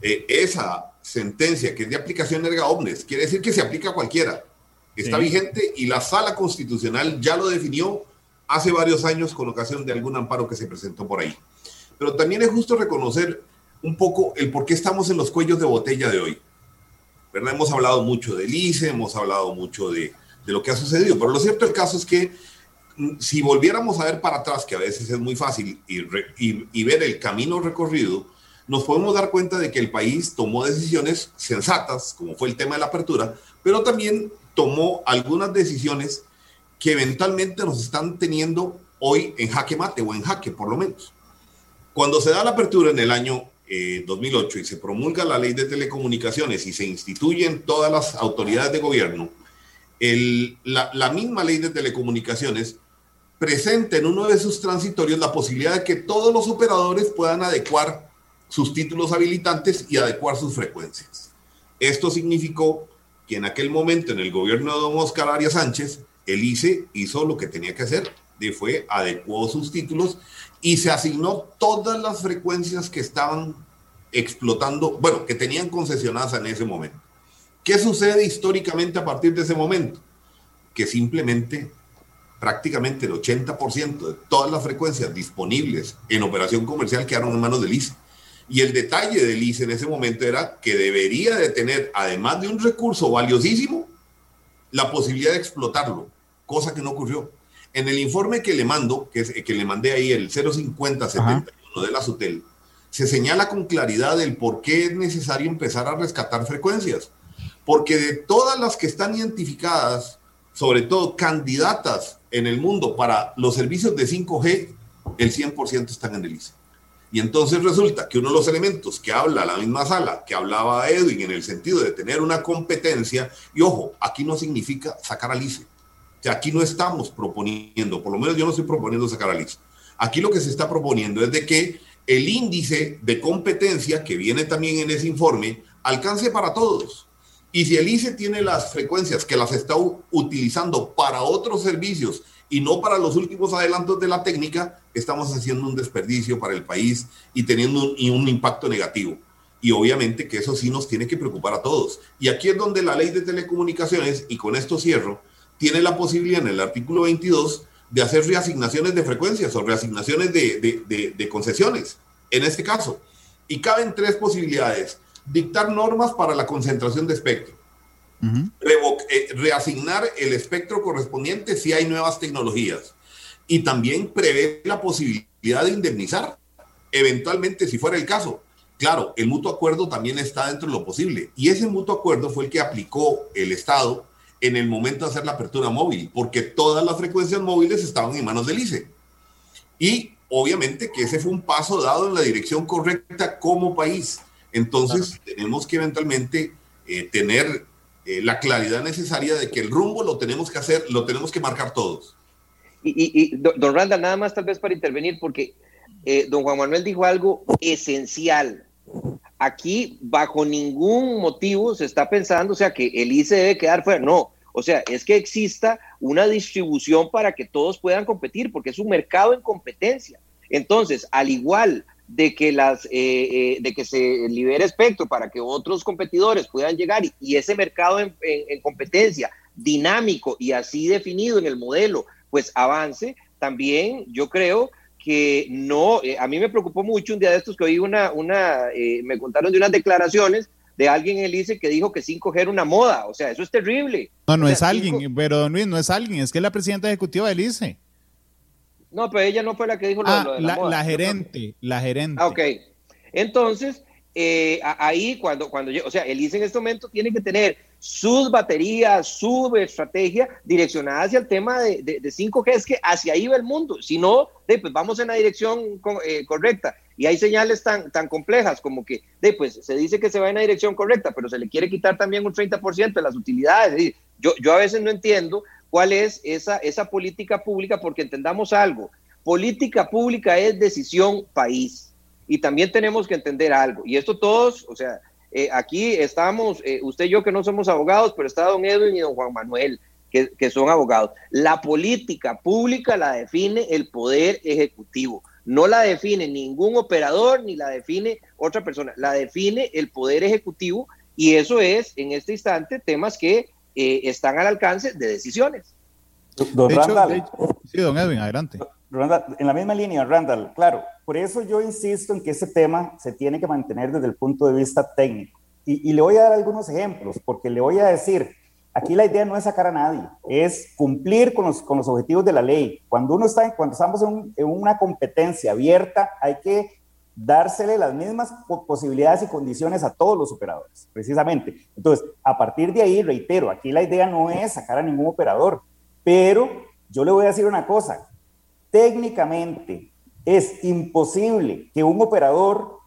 eh, esa sentencia que es de aplicación erga omnes quiere decir que se aplica a cualquiera. Está vigente y la sala constitucional ya lo definió hace varios años con ocasión de algún amparo que se presentó por ahí. Pero también es justo reconocer un poco el por qué estamos en los cuellos de botella de hoy. ¿verdad? Hemos hablado mucho del ICE, hemos hablado mucho de, de lo que ha sucedido, pero lo cierto del caso es que si volviéramos a ver para atrás, que a veces es muy fácil, y, ver el camino recorrido, nos podemos dar cuenta de que el país tomó decisiones sensatas, como fue el tema de la apertura, pero también tomó algunas decisiones que eventualmente nos están teniendo hoy en jaque mate o en jaque por lo menos. Cuando se da la apertura en el año 2008 y se promulga la ley de telecomunicaciones y se instituyen todas las autoridades de gobierno, la, misma ley de telecomunicaciones presenta en uno de sus transitorios la posibilidad de que todos los operadores puedan adecuar sus títulos habilitantes y adecuar sus frecuencias. Esto significó que en aquel momento, en el gobierno de don Oscar Arias Sánchez, el ICE hizo lo que tenía que hacer, de fue adecuó sus títulos y se asignó todas las frecuencias que estaban explotando, bueno, que tenían concesionadas en ese momento. ¿Qué sucede históricamente a partir de ese momento? Que simplemente prácticamente el 80% de todas las frecuencias disponibles en operación comercial quedaron en manos del ICE. Y el detalle del ICE en ese momento era que debería de tener, además de un recurso valiosísimo, la posibilidad de explotarlo, cosa que no ocurrió. En el informe que le mando, que, es, que le mandé ahí, el 05071 de la SUTEL, se señala con claridad el por qué es necesario empezar a rescatar frecuencias. Porque de todas las que están identificadas, sobre todo candidatas en el mundo para los servicios de 5G, el 100% están en el ICE. Y entonces resulta que uno de los elementos que habla la misma sala, que hablaba Edwin en el sentido de tener una competencia, y ojo, aquí no significa sacar al ICE. O sea, aquí no estamos proponiendo, por lo menos yo no estoy proponiendo sacar al ICE. Aquí lo que se está proponiendo es de que el índice de competencia que viene también en ese informe alcance para todos. Y si el ICE tiene las frecuencias que las está utilizando para otros servicios y no para los últimos adelantos de la técnica, estamos haciendo un desperdicio para el país y teniendo un, impacto negativo. Y obviamente que eso sí nos tiene que preocupar a todos. Y aquí es donde la ley de telecomunicaciones, y con esto cierro, tiene la posibilidad en el artículo 22 de hacer reasignaciones de frecuencias o reasignaciones de concesiones, en este caso. Y caben tres posibilidades dictar normas para la concentración de espectro, eh, reasignar el espectro correspondiente si hay nuevas tecnologías y también prever la posibilidad de indemnizar, eventualmente si fuera el caso. Claro, el mutuo acuerdo también está dentro de lo posible y ese mutuo acuerdo fue el que aplicó el Estado en el momento de hacer la apertura móvil, porque todas las frecuencias móviles estaban en manos del ICE. Y obviamente que ese fue un paso dado en la dirección correcta como país. Entonces, tenemos que eventualmente eh, tener eh, la claridad necesaria de que el rumbo lo tenemos que hacer, lo tenemos que marcar todos. Y, don Randall, nada más tal vez para intervenir, porque eh, don Juan Manuel dijo algo esencial. Aquí, bajo ningún motivo, se está pensando, o sea, que el ICE debe quedar fuera. No, o sea, es que exista una distribución para que todos puedan competir, porque es un mercado en competencia. Entonces, al igual de que, las, eh, eh, de que se libere espectro para que otros competidores puedan llegar y, ese mercado en, competencia dinámico y así definido en el modelo, pues avance, también yo creo que no, eh, a mí me preocupó mucho un día de estos que oí una, una me contaron de unas declaraciones de alguien en el ICE que dijo que 5G era una moda, o sea, eso es terrible. No, no es alguien, pero don Luis, no es alguien, es que es la presidenta ejecutiva del ICE. No, pero ella no fue la que dijo lo, ah, de la, la, gerente, la gerente. Ah, ok. Entonces, eh, ahí cuando, cuando, o sea, el ICE en este momento tiene que tener sus baterías, su estrategia direccionada hacia el tema de, de, 5G, es que hacia ahí va el mundo. Si no, pues vamos en la dirección eh, correcta. Y hay señales tan, tan complejas como que, de, pues se dice que se va en la dirección correcta, pero se le quiere quitar también un 30% de las utilidades. Yo, yo a veces no entiendo cuál es esa, esa política pública, porque entendamos algo, política pública es decisión país. Y también tenemos que entender algo, y esto todos, o sea, eh, aquí estamos, eh, usted y yo que no somos abogados, pero está don Edwin y don Juan Manuel, que, que son abogados. La política pública la define el poder ejecutivo, no la define ningún operador ni la define otra persona, la define el poder ejecutivo y eso es en este instante temas que eh, están al alcance de decisiones. Don Randall. sí, don Edwin, adelante. en la misma línea, Randall, claro, por eso yo insisto en que ese tema se tiene que mantener desde el punto de vista técnico. Y, le voy a dar algunos ejemplos, porque le voy a decir, aquí la idea no es sacar a nadie, es cumplir con los, con los objetivos de la ley. Cuando uno está, cuando estamos en, en una competencia abierta, hay que dársele las mismas posibilidades y condiciones a todos los operadores, precisamente. Entonces, a partir de ahí, reitero, aquí la idea no es sacar a ningún operador, pero yo le voy a decir una cosa, técnicamente es imposible que un operador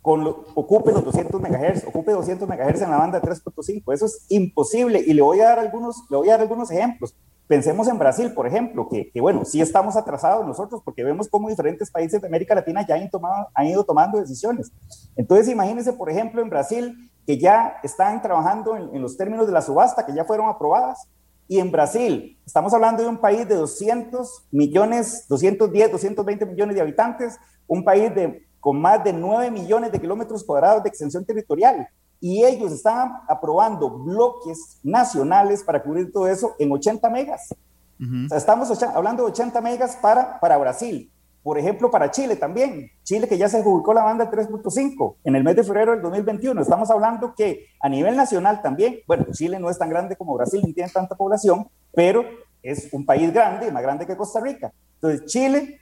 con ocupe los 200 MHz, ocupe 200 MHz en la banda de 3.5. Eso es imposible y le voy a dar algunos, le voy a dar algunos ejemplos. Pensemos en Brasil, por ejemplo, que, bueno, sí estamos atrasados nosotros porque vemos cómo diferentes países de América Latina ya han, tomado, han ido tomando decisiones. Entonces, imagínense, por ejemplo, en Brasil, que ya están trabajando en, en los términos de la subasta, que ya fueron aprobadas, y en Brasil, estamos hablando de un país de 200 millones, 210, 220 millones de habitantes, un país de con más de 9 millones de kilómetros cuadrados de extensión territorial. Y ellos están aprobando bloques nacionales para cubrir todo eso en 80 megas. o sea, estamos hablando de 80 megas para, para Brasil. Por ejemplo, para Chile también. Chile que ya se ubicó la banda 3.5 en el mes de febrero del 2021. Estamos hablando que a nivel nacional también, bueno, Chile no es tan grande como Brasil, ni tiene tanta población, pero es un país grande, más grande que Costa Rica. Entonces, Chile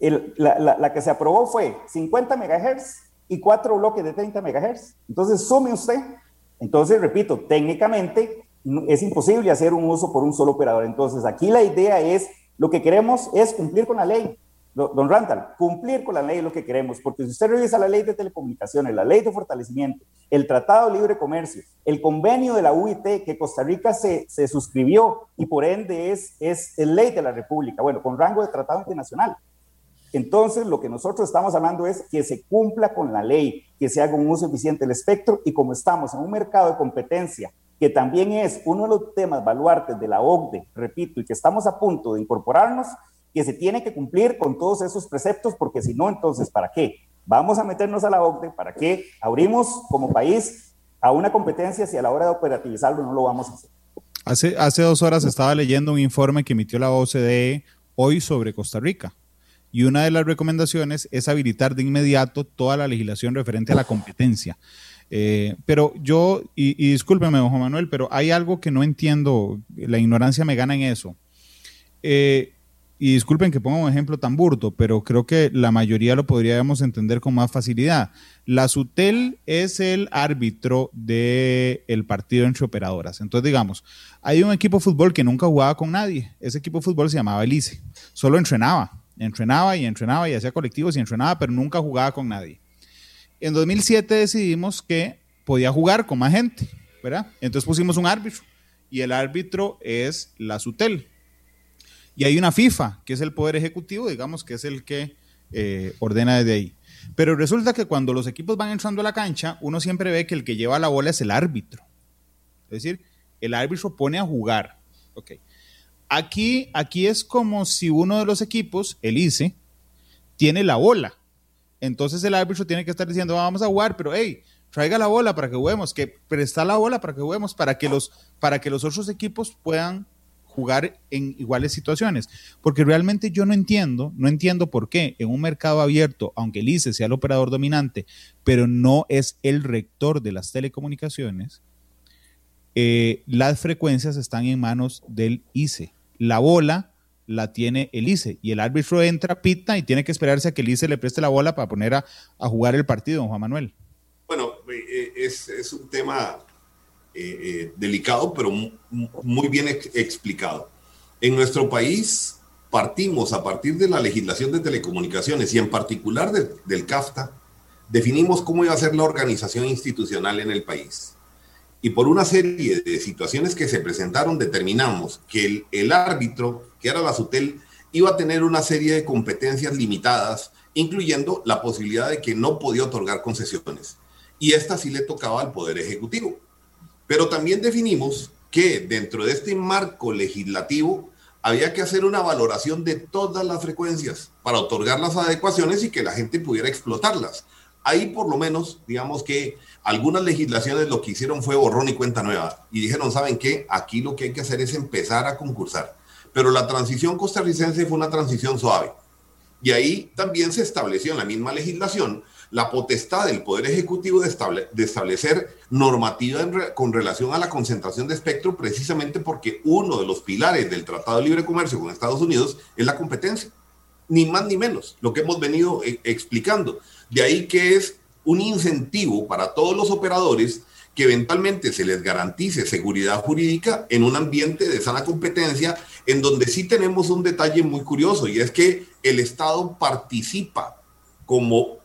la, que se aprobó fue 50 MHz y cuatro bloques de 30 MHz. Entonces, sume usted. Entonces, repito, técnicamente es imposible hacer un uso por un solo operador. Entonces, aquí la idea es, lo que queremos es cumplir con la ley. Don Randall, cumplir con la ley es lo que queremos, porque si usted revisa la ley de telecomunicaciones, la ley de fortalecimiento, el Tratado de Libre Comercio, el convenio de la UIT que Costa Rica se, se suscribió y por ende es, es ley de la República, bueno, con rango de tratado internacional. Entonces, lo que nosotros estamos hablando es que se cumpla con la ley, que se haga un uso eficiente del espectro y como estamos en un mercado de competencia, que también es uno de los temas baluartes de la OCDE, repito, y que estamos a punto de incorporarnos, que se tiene que cumplir con todos esos preceptos, porque si no, entonces, ¿para qué? Vamos a meternos a la OCDE, ¿para qué? Abrimos como país a una competencia si a la hora de operativizarlo no lo vamos a hacer. Hace, hace dos horas estaba leyendo un informe que emitió la OCDE hoy sobre Costa Rica y una de las recomendaciones es habilitar de inmediato toda la legislación referente a la competencia. Eh, pero yo, y, y, discúlpeme, Juan Manuel, pero hay algo que no entiendo, la ignorancia me gana en eso. Eh, y disculpen que ponga un ejemplo tan burdo, pero creo que la mayoría lo podríamos entender con más facilidad. La SUTEL es el árbitro del el partido entre operadoras. Entonces, digamos, hay un equipo de fútbol que nunca jugaba con nadie. Ese equipo de fútbol se llamaba Elise. Solo entrenaba Entrenaba y entrenaba y hacía colectivos y entrenaba, pero nunca jugaba con nadie. En 2007 decidimos que podía jugar con más gente, ¿verdad? Entonces pusimos un árbitro y el árbitro es la SUTEL. Y hay una FIFA, que es el Poder Ejecutivo, digamos, que es el que eh, ordena desde ahí. Pero resulta que cuando los equipos van entrando a la cancha, uno siempre ve que el que lleva la bola es el árbitro. Es decir, el árbitro pone a jugar. Ok. Aquí, aquí es como si uno de los equipos, el ICE, tiene la bola. Entonces el árbitro tiene que estar diciendo, vamos a jugar, pero hey, traiga la bola para que juguemos, que presta la bola para que juguemos, para que los, para que los otros equipos puedan jugar en iguales situaciones. Porque realmente yo no entiendo, no entiendo por qué en un mercado abierto, aunque el ICE sea el operador dominante, pero no es el rector de las telecomunicaciones, eh, las frecuencias están en manos del ICE la bola la tiene el ICE y el árbitro entra, pita y tiene que esperarse a que el ICE le preste la bola para poner a, jugar el partido, don Juan Manuel. Bueno, eh, es, un tema eh, eh, delicado, pero muy bien explicado. En nuestro país partimos a partir de la legislación de telecomunicaciones y en particular del CAFTA, definimos cómo iba a ser la organización institucional en el país y por una serie de situaciones que se presentaron determinamos que el, árbitro, que era la SUTEL, iba a tener una serie de competencias limitadas, incluyendo la posibilidad de que no podía otorgar concesiones. Y esta sí le tocaba al Poder Ejecutivo. Pero también definimos que dentro de este marco legislativo había que hacer una valoración de todas las frecuencias para otorgar las adecuaciones y que la gente pudiera explotarlas. Ahí por lo menos, digamos que algunas legislaciones lo que hicieron fue borrón y cuenta nueva y dijeron, ¿saben qué? Aquí lo que hay que hacer es empezar a concursar. Pero la transición costarricense fue una transición suave. Y ahí también se estableció en la misma legislación la potestad del Poder Ejecutivo de, establecer normativa con relación a la concentración de espectro, precisamente porque uno de los pilares del Tratado de Libre Comercio con Estados Unidos es la competencia. Ni más ni menos, lo que hemos venido eh, explicando. De ahí que es un incentivo para todos los operadores que eventualmente se les garantice seguridad jurídica en un ambiente de sana competencia, en donde sí tenemos un detalle muy curioso y es que el Estado participa como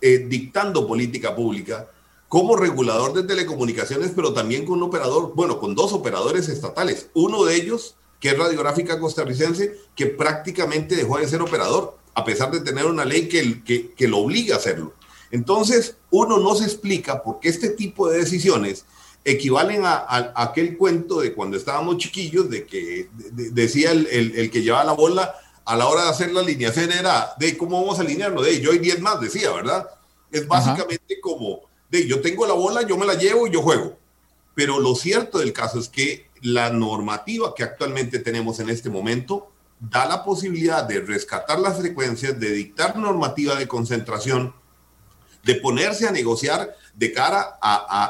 eh, dictando política pública como regulador de telecomunicaciones, pero también con un operador, bueno, con dos operadores estatales. Uno de ellos, que es Radiográfica Costarricense, que prácticamente dejó de ser operador, a pesar de tener una ley que, que, que lo obliga a hacerlo. Entonces, uno no se explica por qué este tipo de decisiones equivalen a, aquel cuento de cuando estábamos chiquillos, de que decía el, el, que llevaba la bola a la hora de hacer la alineación era de cómo vamos a alinearlo, de yo y 10 más, decía, ¿verdad? Es básicamente como de yo tengo la bola, yo me la llevo y yo juego. Pero lo cierto del caso es que la normativa que actualmente tenemos en este momento da la posibilidad de rescatar las frecuencias, de dictar normativa de concentración, de ponerse a negociar de cara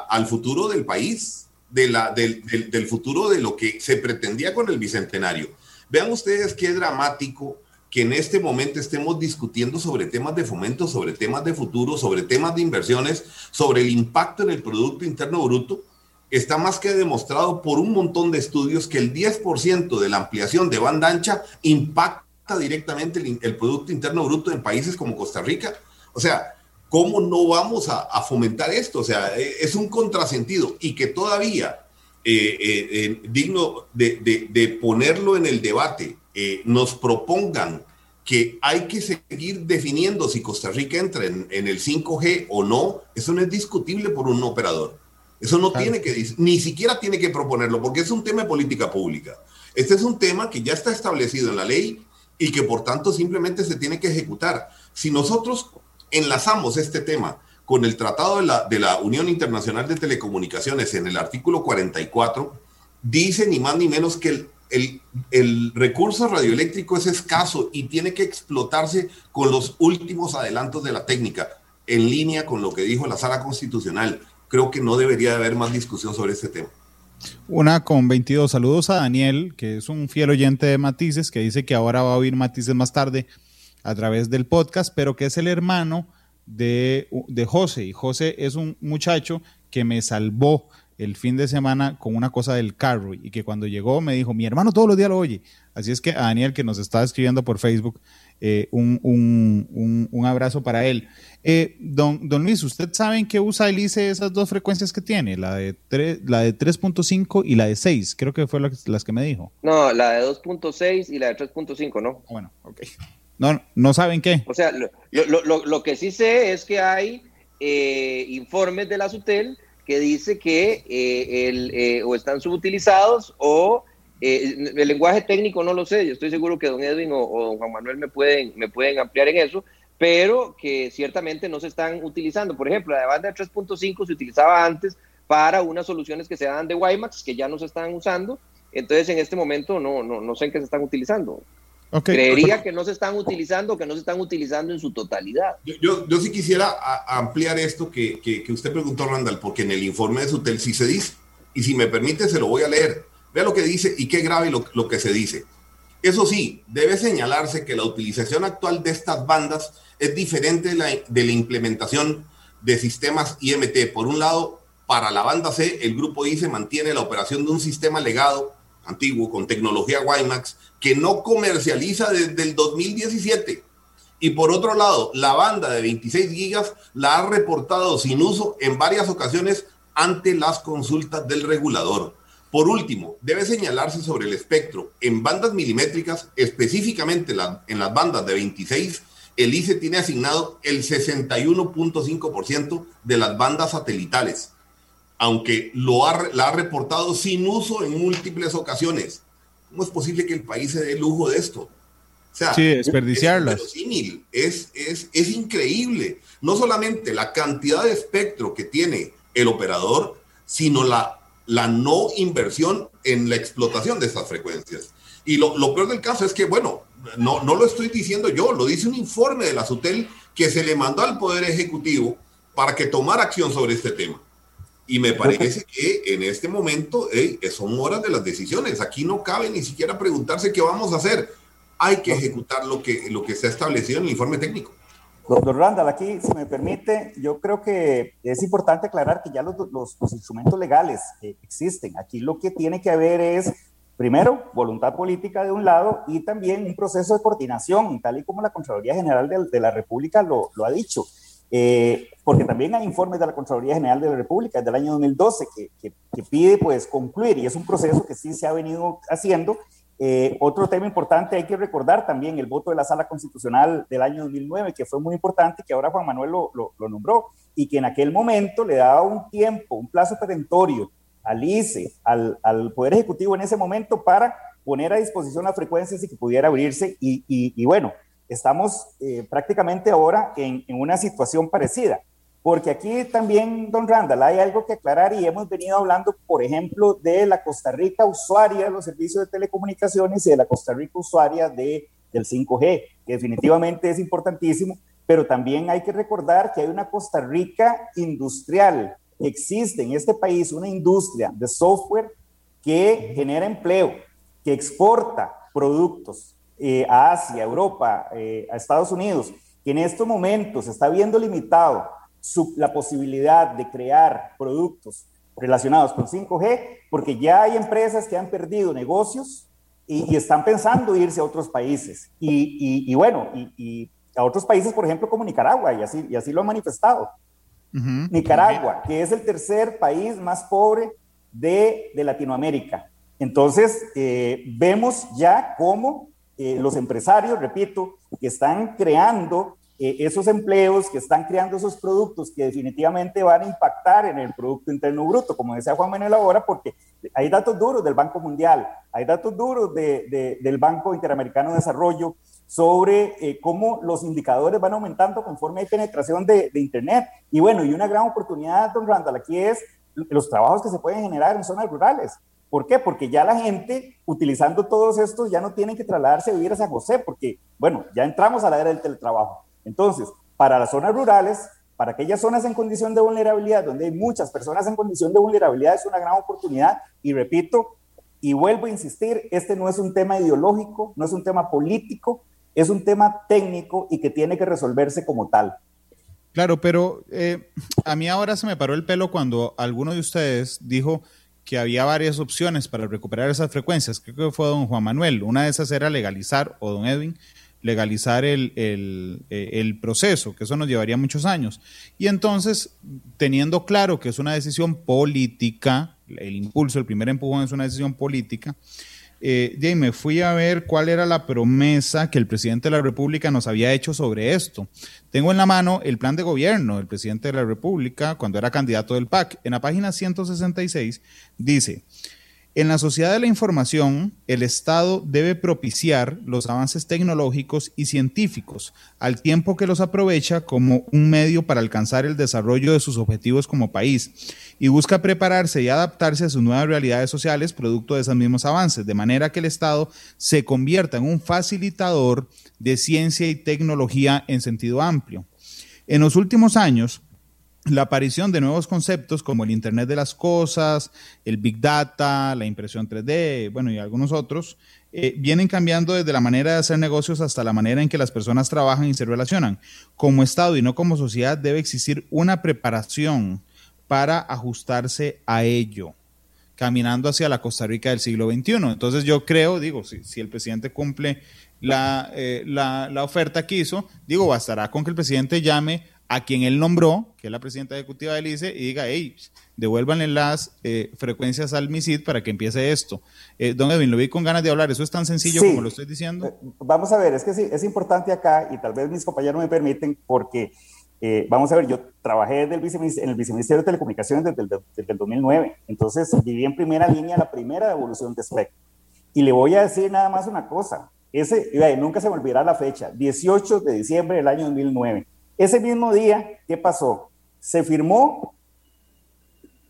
al futuro del país, de la, del, del, futuro de lo que se pretendía con el bicentenario. Vean ustedes qué dramático que en este momento estemos discutiendo sobre temas de fomento, sobre temas de futuro, sobre temas de inversiones, sobre el impacto en el Producto Interno Bruto. Está más que demostrado por un montón de estudios que el 10% de la ampliación de banda ancha impacta directamente el, el Producto Interno Bruto en países como Costa Rica. O sea, ¿cómo no vamos a, fomentar esto? O sea, e, es un contrasentido y que todavía, eh, eh, eh, digno de, ponerlo en el debate, nos propongan que hay que seguir definiendo si Costa Rica entra en, el 5G o no, eso no es discutible por un operador. Eso no tiene que, ni siquiera tiene que proponerlo, porque es un tema de política pública. Este es un tema que ya está establecido en la ley y que por tanto simplemente se tiene que ejecutar. Si nosotros enlazamos este tema con el Tratado de la, Unión Internacional de Telecomunicaciones en el artículo 44, dice ni más ni menos que el, el, recurso radioeléctrico es escaso y tiene que explotarse con los últimos adelantos de la técnica, en línea con lo que dijo la Sala Constitucional. Creo que no debería haber más discusión sobre este tema. Una con 22 saludos a Daniel, que es un fiel oyente de Matices, que dice que ahora va a oír Matices más tarde a través del podcast, pero que es el hermano de, de José. Y José es un muchacho que me salvó el fin de semana con una cosa del carro y que cuando llegó me dijo, mi hermano todos los días lo oye. Así es que a Daniel, que nos está escribiendo por Facebook, eh, un, un, un, abrazo para él. Eh, don, don Luis, ¿usted sabe en qué usa el ICE esas dos frecuencias que tiene? La de, la de 3.5 y la de 6, creo que fue las que me dijo. No, la de 2.6 y la de 3.5, ¿no? Bueno, ok. No, no saben qué. O sea, lo, lo, lo, que sí sé es que hay eh, informes de la SUTEL que dice que eh, el, eh, o están subutilizados o el lenguaje técnico no lo sé. Yo estoy seguro que don Edwin o, don Juan Manuel me pueden, me pueden ampliar en eso, pero que ciertamente no se están utilizando. Por ejemplo, la banda de 3.5 se utilizaba antes para unas soluciones que se dan de WiMAX que ya no se están usando. Entonces, en este momento no, no, no sé en qué se están utilizando. Creería que no se están utilizando, que no se están utilizando en su totalidad. Yo, yo, sí quisiera ampliar esto que, que, usted preguntó, Randall, porque en el informe de Sutel sí se dice, y si me permite se lo voy a leer. Vea lo que dice y qué grave lo, lo que se dice. Eso sí, debe señalarse que la utilización actual de estas bandas es diferente de la, de la implementación de sistemas IMT. Por un lado, para la banda C, el grupo ICE mantiene la operación de un sistema legado antiguo con tecnología WiMAX que no comercializa desde el 2017. Y por otro lado, la banda de 26 gigas la ha reportado sin uso en varias ocasiones ante las consultas del regulador. Por último, debe señalarse sobre el espectro. En bandas milimétricas, específicamente en las bandas de 26, el ICE tiene asignado el 61.5% de las bandas satelitales aunque lo ha, la ha reportado sin uso en múltiples ocasiones. ¿Cómo es posible que el país se dé lujo de esto? O sea, sí, desperdiciarlas. Es, es, es, increíble. No solamente la cantidad de espectro que tiene el operador, sino la, la no inversión en la explotación de estas frecuencias. Y lo, lo, peor del caso es que, bueno, no, no lo estoy diciendo yo, lo dice un informe de la SUTEL que se le mandó al Poder Ejecutivo para que tomara acción sobre este tema. Y me parece que en este momento son horas de las decisiones. Aquí no cabe ni siquiera preguntarse qué vamos a hacer. Hay que ejecutar lo que, lo que se ha establecido en el informe técnico. Doctor Randall, aquí, si me permite, yo creo que es importante aclarar que ya los, los, los instrumentos legales existen. Aquí lo que tiene que haber es, primero, voluntad política de un lado y también un proceso de coordinación, tal y como la Contraloría General de, de la República lo, lo ha dicho. Eh, porque también hay informes de la Contraloría General de la República del año 2012 que, que, que, pide pues concluir y es un proceso que sí se ha venido haciendo. Eh, otro tema importante hay que recordar también el voto de la Sala Constitucional del año 2009 que fue muy importante que ahora Juan Manuel lo, lo, lo nombró y que en aquel momento le daba un tiempo, un plazo perentorio al ICE, al, al, Poder Ejecutivo en ese momento para poner a disposición las frecuencias y que pudiera abrirse. Y, y, y bueno, estamos eh, prácticamente ahora en, en, una situación parecida. Porque aquí también, don Randall, hay algo que aclarar y hemos venido hablando, por ejemplo, de la Costa Rica usuaria de los servicios de telecomunicaciones y de la Costa Rica usuaria de, del 5G, que definitivamente es importantísimo, pero también hay que recordar que hay una Costa Rica industrial, existe en este país una industria de software que genera empleo, que exporta productos eh, a Asia, Europa, eh, a Estados Unidos, que en estos momentos está viendo limitado su, la posibilidad de crear productos relacionados con 5G, porque ya hay empresas que han perdido negocios y, y están pensando irse a otros países. Y, y, y bueno, y, a otros países, por ejemplo, como Nicaragua, y así, y así lo han manifestado. Uh -huh. Nicaragua, que es el tercer país más pobre de, de Latinoamérica. Entonces, eh, vemos ya cómo eh, los empresarios, repito, que están creando eh, esos empleos, que están creando esos productos que definitivamente van a impactar en el Producto Interno Bruto, como decía Juan Manuel ahora, porque hay datos duros del Banco Mundial, hay datos duros de, de, del Banco Interamericano de Desarrollo sobre eh, cómo los indicadores van aumentando conforme hay penetración de, de, Internet. Y bueno, y una gran oportunidad, don Randall, aquí es los trabajos que se pueden generar en zonas rurales. ¿Por qué? Porque ya la gente, utilizando todos estos, ya no tienen que trasladarse a vivir a San José, porque, bueno, ya entramos a la era del teletrabajo. Entonces, para las zonas rurales, para aquellas zonas en condición de vulnerabilidad, donde hay muchas personas en condición de vulnerabilidad, es una gran oportunidad. Y repito, y vuelvo a insistir, este no es un tema ideológico, no es un tema político, es un tema técnico y que tiene que resolverse como tal. Claro, pero eh, a mí ahora se me paró el pelo cuando alguno de ustedes dijo que había varias opciones para recuperar esas frecuencias. Creo que fue don Juan Manuel. Una de esas era legalizar, o don Edwin, legalizar el, el, el, proceso, que eso nos llevaría muchos años. Y entonces, teniendo claro que es una decisión política, el impulso, el primer empujón es una decisión política, eh, me fui a ver cuál era la promesa que el presidente de la República nos había hecho sobre esto. Tengo en la mano el plan de gobierno del presidente de la República cuando era candidato del PAC. En la página 166 dice, en la sociedad de la información, el Estado debe propiciar los avances tecnológicos y científicos, al tiempo que los aprovecha como un medio para alcanzar el desarrollo de sus objetivos como país, y busca prepararse y adaptarse a sus nuevas realidades sociales producto de esos mismos avances, de manera que el Estado se convierta en un facilitador de ciencia y tecnología en sentido amplio. En los últimos años, la aparición de nuevos conceptos como el Internet de las Cosas, el Big Data, la impresión 3D, bueno, y algunos otros, eh, vienen cambiando desde la manera de hacer negocios hasta la manera en que las personas trabajan y se relacionan. Como Estado y no como sociedad debe existir una preparación para ajustarse a ello, caminando hacia la Costa Rica del siglo XXI. Entonces yo creo, digo, si, el presidente cumple eh, la, la oferta que hizo, digo, bastará con que el presidente llame a quien él nombró, que es la presidenta ejecutiva del ICE, y diga, hey, devuélvanle las eh, frecuencias al MISID para que empiece esto. Eh, don Edwin, lo vi con ganas de hablar, ¿eso es tan sencillo sí. como lo estoy diciendo? Eh, vamos a ver, es que sí, es importante acá, y tal vez mis compañeros me permiten, porque, eh, vamos a ver, yo trabajé en el Viceministerio de Telecomunicaciones desde el, desde el 2009, entonces viví en primera línea la primera devolución de SPEC. Y le voy a decir nada más una cosa, ese, nunca se me olvidará la fecha, 18 de diciembre del año 2009 ese mismo día, ¿qué pasó? Se firmó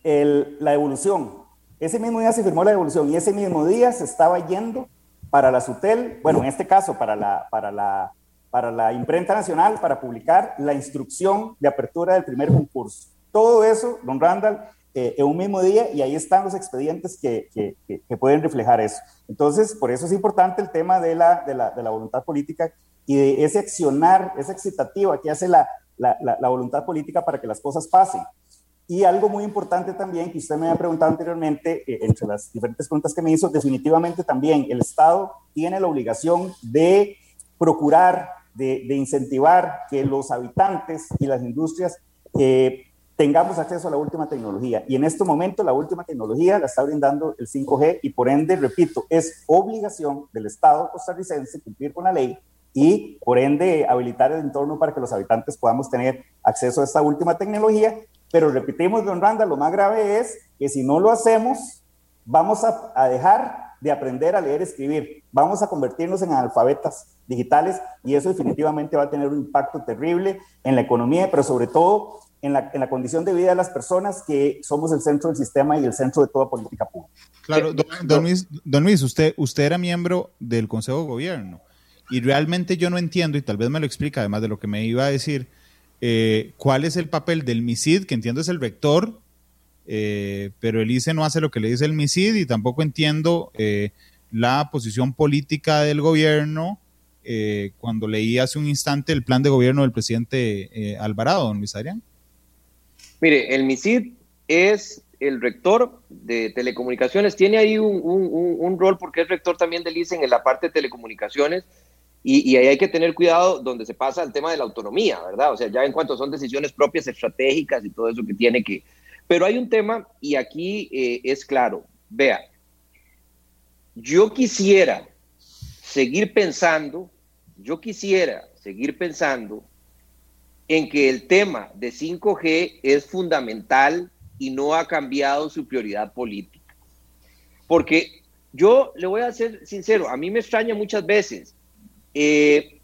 el, la devolución. Ese mismo día se firmó la devolución y ese mismo día se estaba yendo para la SUTEL, bueno, en este caso para la, para la, para la imprenta nacional, para publicar la instrucción de apertura del primer concurso. Todo eso, don Randall, eh, en un mismo día y ahí están los expedientes que, que, que, pueden reflejar eso. Entonces, por eso es importante el tema de la, de la, de la voluntad política y de ese accionar, esa excitativa que hace la, la, la, la, voluntad política para que las cosas pasen. Y algo muy importante también, que usted me había preguntado anteriormente, eh, entre las diferentes preguntas que me hizo, definitivamente también el Estado tiene la obligación de procurar de, incentivar que los habitantes y las industrias eh, tengamos acceso a la última tecnología. Y en este momento la última tecnología la está brindando el 5G y por ende, repito, es obligación del Estado costarricense cumplir con la ley y por ende habilitar el entorno para que los habitantes podamos tener acceso a esta última tecnología. Pero repetimos, don Randa, lo más grave es que si no lo hacemos, vamos a, a dejar de aprender a leer y escribir, vamos a convertirnos en analfabetas digitales y eso definitivamente va a tener un impacto terrible en la economía, pero sobre todo en la, en la, condición de vida de las personas que somos el centro del sistema y el centro de toda política pública. Claro, don, Luis, don Luis, usted, usted era miembro del Consejo de Gobierno y realmente yo no entiendo, y tal vez me lo explica, además de lo que me iba a decir, eh, cuál es el papel del MISID, que entiendo es el rector, eh, pero el ICE no hace lo que le dice el MISID y tampoco entiendo eh, la posición política del gobierno cuando leí hace un instante el plan de gobierno del presidente Alvarado, don Luis. Mire, el MISID es el rector de telecomunicaciones, tiene ahí un, rol porque es rector también del ICE en la parte de telecomunicaciones y, ahí hay que tener cuidado donde se pasa el tema de la autonomía, ¿verdad? O sea, ya en cuanto son decisiones propias estratégicas y todo eso que tiene que... Pero hay un tema y aquí eh, es claro, vea, yo quisiera seguir pensando, yo quisiera seguir pensando en que el tema de 5G es fundamental y no ha cambiado su prioridad política. Porque yo le voy a ser sincero, a mí me extraña muchas veces eh,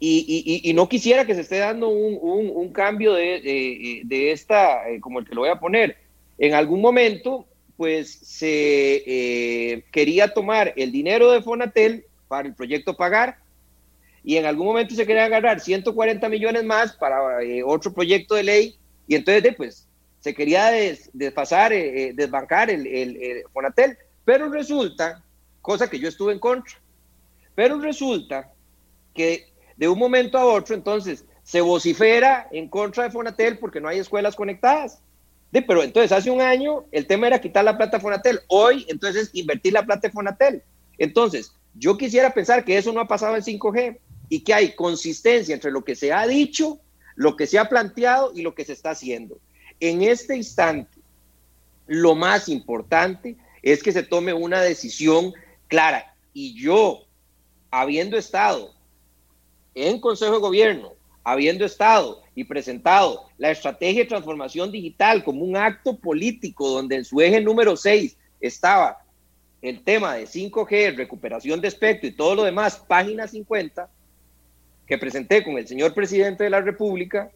y, no quisiera que se esté dando un, cambio de, esta, eh, como el que lo voy a poner. En algún momento, pues se eh, quería tomar el dinero de Fonatel para el proyecto Pagar y en algún momento se quería agarrar 140 millones más para eh, otro proyecto de ley y entonces pues se quería desfasar, eh, eh, desbancar el, el, Fonatel, pero resulta, cosa que yo estuve en contra, pero resulta de un momento a otro entonces se vocifera en contra de Fonatel porque no hay escuelas conectadas. De, pero entonces hace un año el tema era quitar la plata Fonatel, hoy entonces invertir la plata de Fonatel. Entonces, yo quisiera pensar que eso no ha pasado en 5G y que hay consistencia entre lo que se ha dicho, lo que se ha planteado y lo que se está haciendo. En este instante, lo más importante es que se tome una decisión clara. Y yo, habiendo estado en Consejo de Gobierno, habiendo estado y presentado la estrategia de transformación digital como un acto político donde en su eje número 6 estaba el tema de 5G, recuperación de espectro y todo lo demás, página 50, que presenté con el señor presidente de la República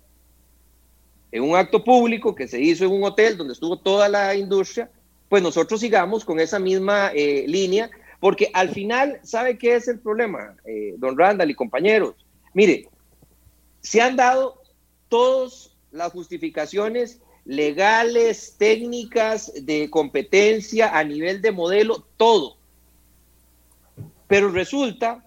en un acto público que se hizo en un hotel donde estuvo toda la industria, pues nosotros sigamos con esa misma eh, línea, porque al final, ¿sabe qué es el problema, eh, don Randall y compañeros? Mire, se han dado todas las justificaciones legales, técnicas, de competencia, a nivel de modelo, todo. Pero resulta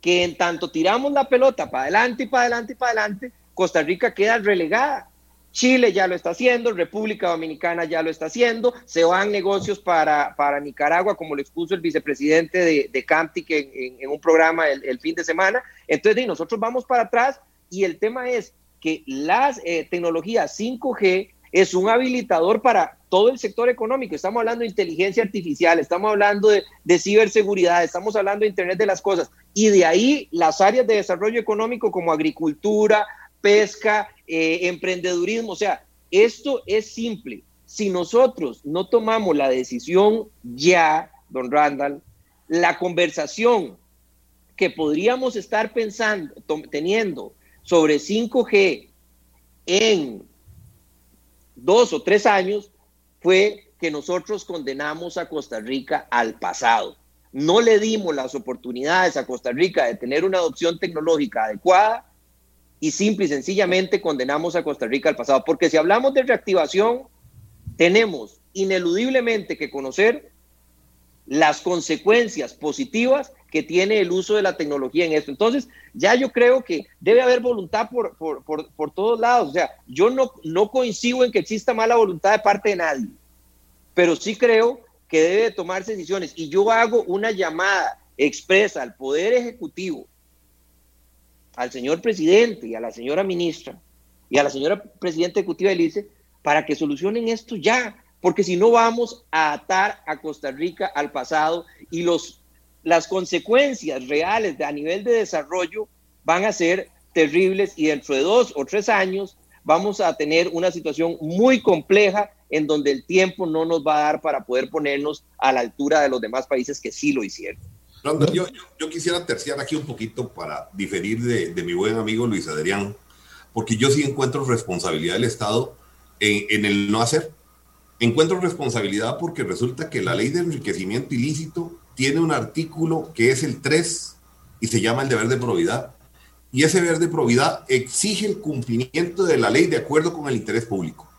que en tanto tiramos la pelota para adelante y para adelante y para adelante, Costa Rica queda relegada. Chile ya lo está haciendo, República Dominicana ya lo está haciendo, se van negocios para, para Nicaragua, como lo expuso el vicepresidente de, de Camtic en, un programa el, fin de semana. Entonces, nosotros vamos para atrás y el tema es que las eh, tecnologías 5G es un habilitador para todo el sector económico. Estamos hablando de inteligencia artificial, estamos hablando de, ciberseguridad, estamos hablando de Internet de las Cosas. Y de ahí las áreas de desarrollo económico como agricultura, pesca, eh, emprendedurismo. O sea, esto es simple. Si nosotros no tomamos la decisión ya, don Randall, la conversación que podríamos estar pensando, teniendo sobre 5G en dos o tres años fue que nosotros condenamos a Costa Rica al pasado. No le dimos las oportunidades a Costa Rica de tener una adopción tecnológica adecuada y simple y sencillamente condenamos a Costa Rica al pasado. Porque si hablamos de reactivación, tenemos ineludiblemente que conocer las consecuencias positivas que tiene el uso de la tecnología en esto. Entonces, ya yo creo que debe haber voluntad por, por, todos lados. O sea, yo no, no coincido en que exista mala voluntad de parte de nadie, pero sí creo que debe tomarse decisiones. Y yo hago una llamada expresa al Poder Ejecutivo al señor presidente y a la señora ministra y a la señora presidenta ejecutiva del ICE para que solucionen esto ya, porque si no vamos a atar a Costa Rica al pasado y los, las consecuencias reales a nivel de desarrollo van a ser terribles y dentro de dos o tres años vamos a tener una situación muy compleja en donde el tiempo no nos va a dar para poder ponernos a la altura de los demás países que sí lo hicieron. Yo, yo, quisiera terciar aquí un poquito para diferir de, de, mi buen amigo Luis Adrián, porque yo sí encuentro responsabilidad del Estado en, en el no hacer. Encuentro responsabilidad porque resulta que la ley de enriquecimiento ilícito tiene un artículo que es el 3 y se llama el deber de probidad. Y ese deber de probidad exige el cumplimiento de la ley de acuerdo con el interés público.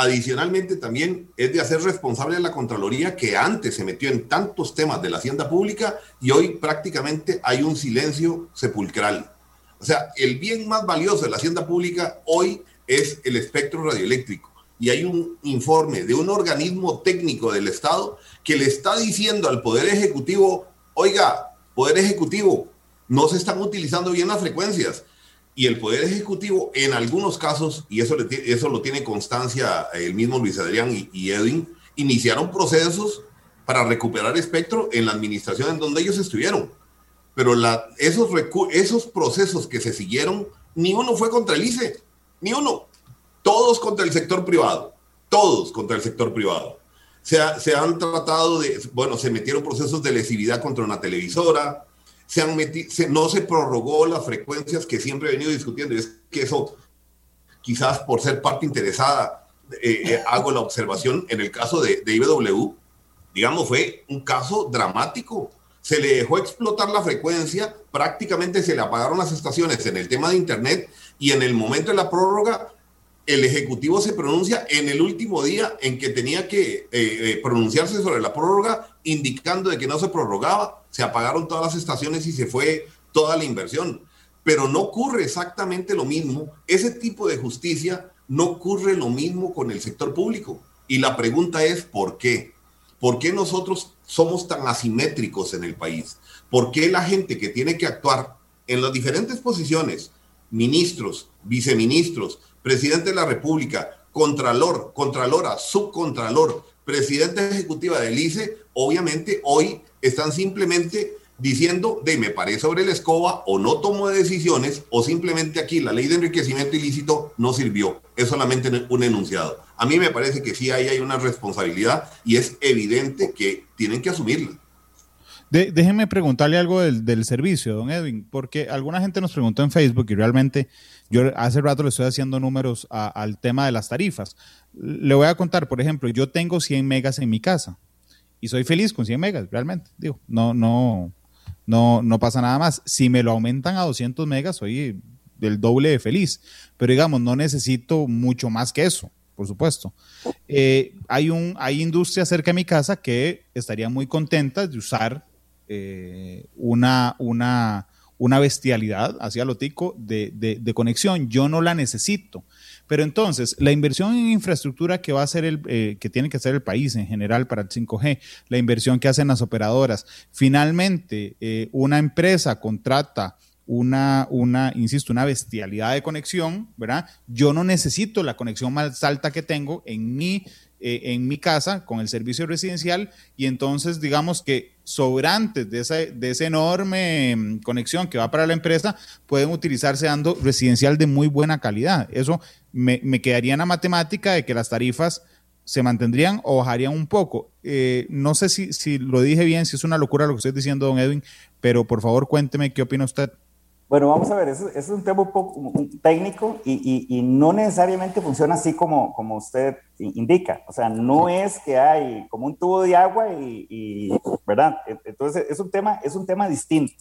Adicionalmente, también es de hacer responsable a la Contraloría que antes se metió en tantos temas de la hacienda pública y hoy prácticamente hay un silencio sepulcral. O sea, el bien más valioso de la hacienda pública hoy es el espectro radioeléctrico. Y hay un informe de un organismo técnico del Estado que le está diciendo al Poder Ejecutivo, oiga, Poder Ejecutivo, no se están utilizando bien las frecuencias y el Poder Ejecutivo en algunos casos, y eso, eso lo tiene constancia el mismo Luis Adrián y, Edwin, iniciaron procesos para recuperar espectro en la administración en donde ellos estuvieron. Pero la, esos, esos procesos que se siguieron, ni uno fue contra el ICE, ni uno. Todos contra el sector privado, todos contra el sector privado. Se, se han tratado de, bueno, se metieron procesos de lesividad contra una televisora, se han no se prorrogó las frecuencias que siempre he venido discutiendo. es que eso, quizás por ser parte interesada, eh, eh, hago la observación en el caso de, de IBW, digamos, fue un caso dramático. Se le dejó explotar la frecuencia, prácticamente se le apagaron las estaciones en el tema de Internet y en el momento de la prórroga el Ejecutivo se pronuncia en el último día en que tenía que eh, eh, pronunciarse sobre la prórroga, indicando de que no se prorrogaba, se apagaron todas las estaciones y se fue toda la inversión. Pero no ocurre exactamente lo mismo, ese tipo de justicia no ocurre lo mismo con el sector público. Y la pregunta es, ¿por qué? ¿Por qué nosotros somos tan asimétricos en el país? ¿Por qué la gente que tiene que actuar en las diferentes posiciones, ministros, viceministros, presidente de la República, contralor, contralora, subcontralor, presidente ejecutiva del ICE, obviamente hoy están simplemente diciendo de me paré sobre la escoba o no tomo decisiones o simplemente aquí la ley de enriquecimiento ilícito no sirvió. Es solamente un enunciado. A mí me parece que sí ahí hay una responsabilidad y es evidente que tienen que asumirla. déjenme preguntarle algo del, del, servicio, don Edwin, porque alguna gente nos preguntó en Facebook y realmente yo hace rato le estoy haciendo números al tema de las tarifas. Le voy a contar, por ejemplo, yo tengo 100 megas en mi casa y soy feliz con 100 megas, realmente. Digo, no, no, no, no pasa nada más. Si me lo aumentan a 200 megas, soy del doble de feliz. Pero digamos, no necesito mucho más que eso, por supuesto. Eh, hay, un, hay industria cerca de mi casa que estarían muy contentas de usar eh, una, una, una bestialidad hacia lo tico de, de, conexión. Yo no la necesito. Pero entonces, la inversión en infraestructura que va a hacer el, eh, que tiene que hacer el país en general para el 5G, la inversión que hacen las operadoras, finalmente eh, una empresa contrata una, una, insisto, una bestialidad de conexión, ¿verdad? Yo no necesito la conexión más alta que tengo en mi, eh, en mi casa con el servicio residencial y entonces digamos que sobrantes de esa, de enorme mm, conexión que va para la empresa pueden utilizarse dando residencial de muy buena calidad. Eso me, me quedaría en la matemática de que las tarifas se mantendrían o bajarían un poco. Eh, no sé si, si lo dije bien, si es una locura lo que estoy diciendo, don Edwin, pero por favor cuénteme qué opina usted. Bueno, vamos a ver, eso, es un tema un poco técnico y, y, no necesariamente funciona así como, como usted indica. O sea, no es que hay como un tubo de agua y, ¿verdad? E, entonces, es un, tema, es un tema distinto,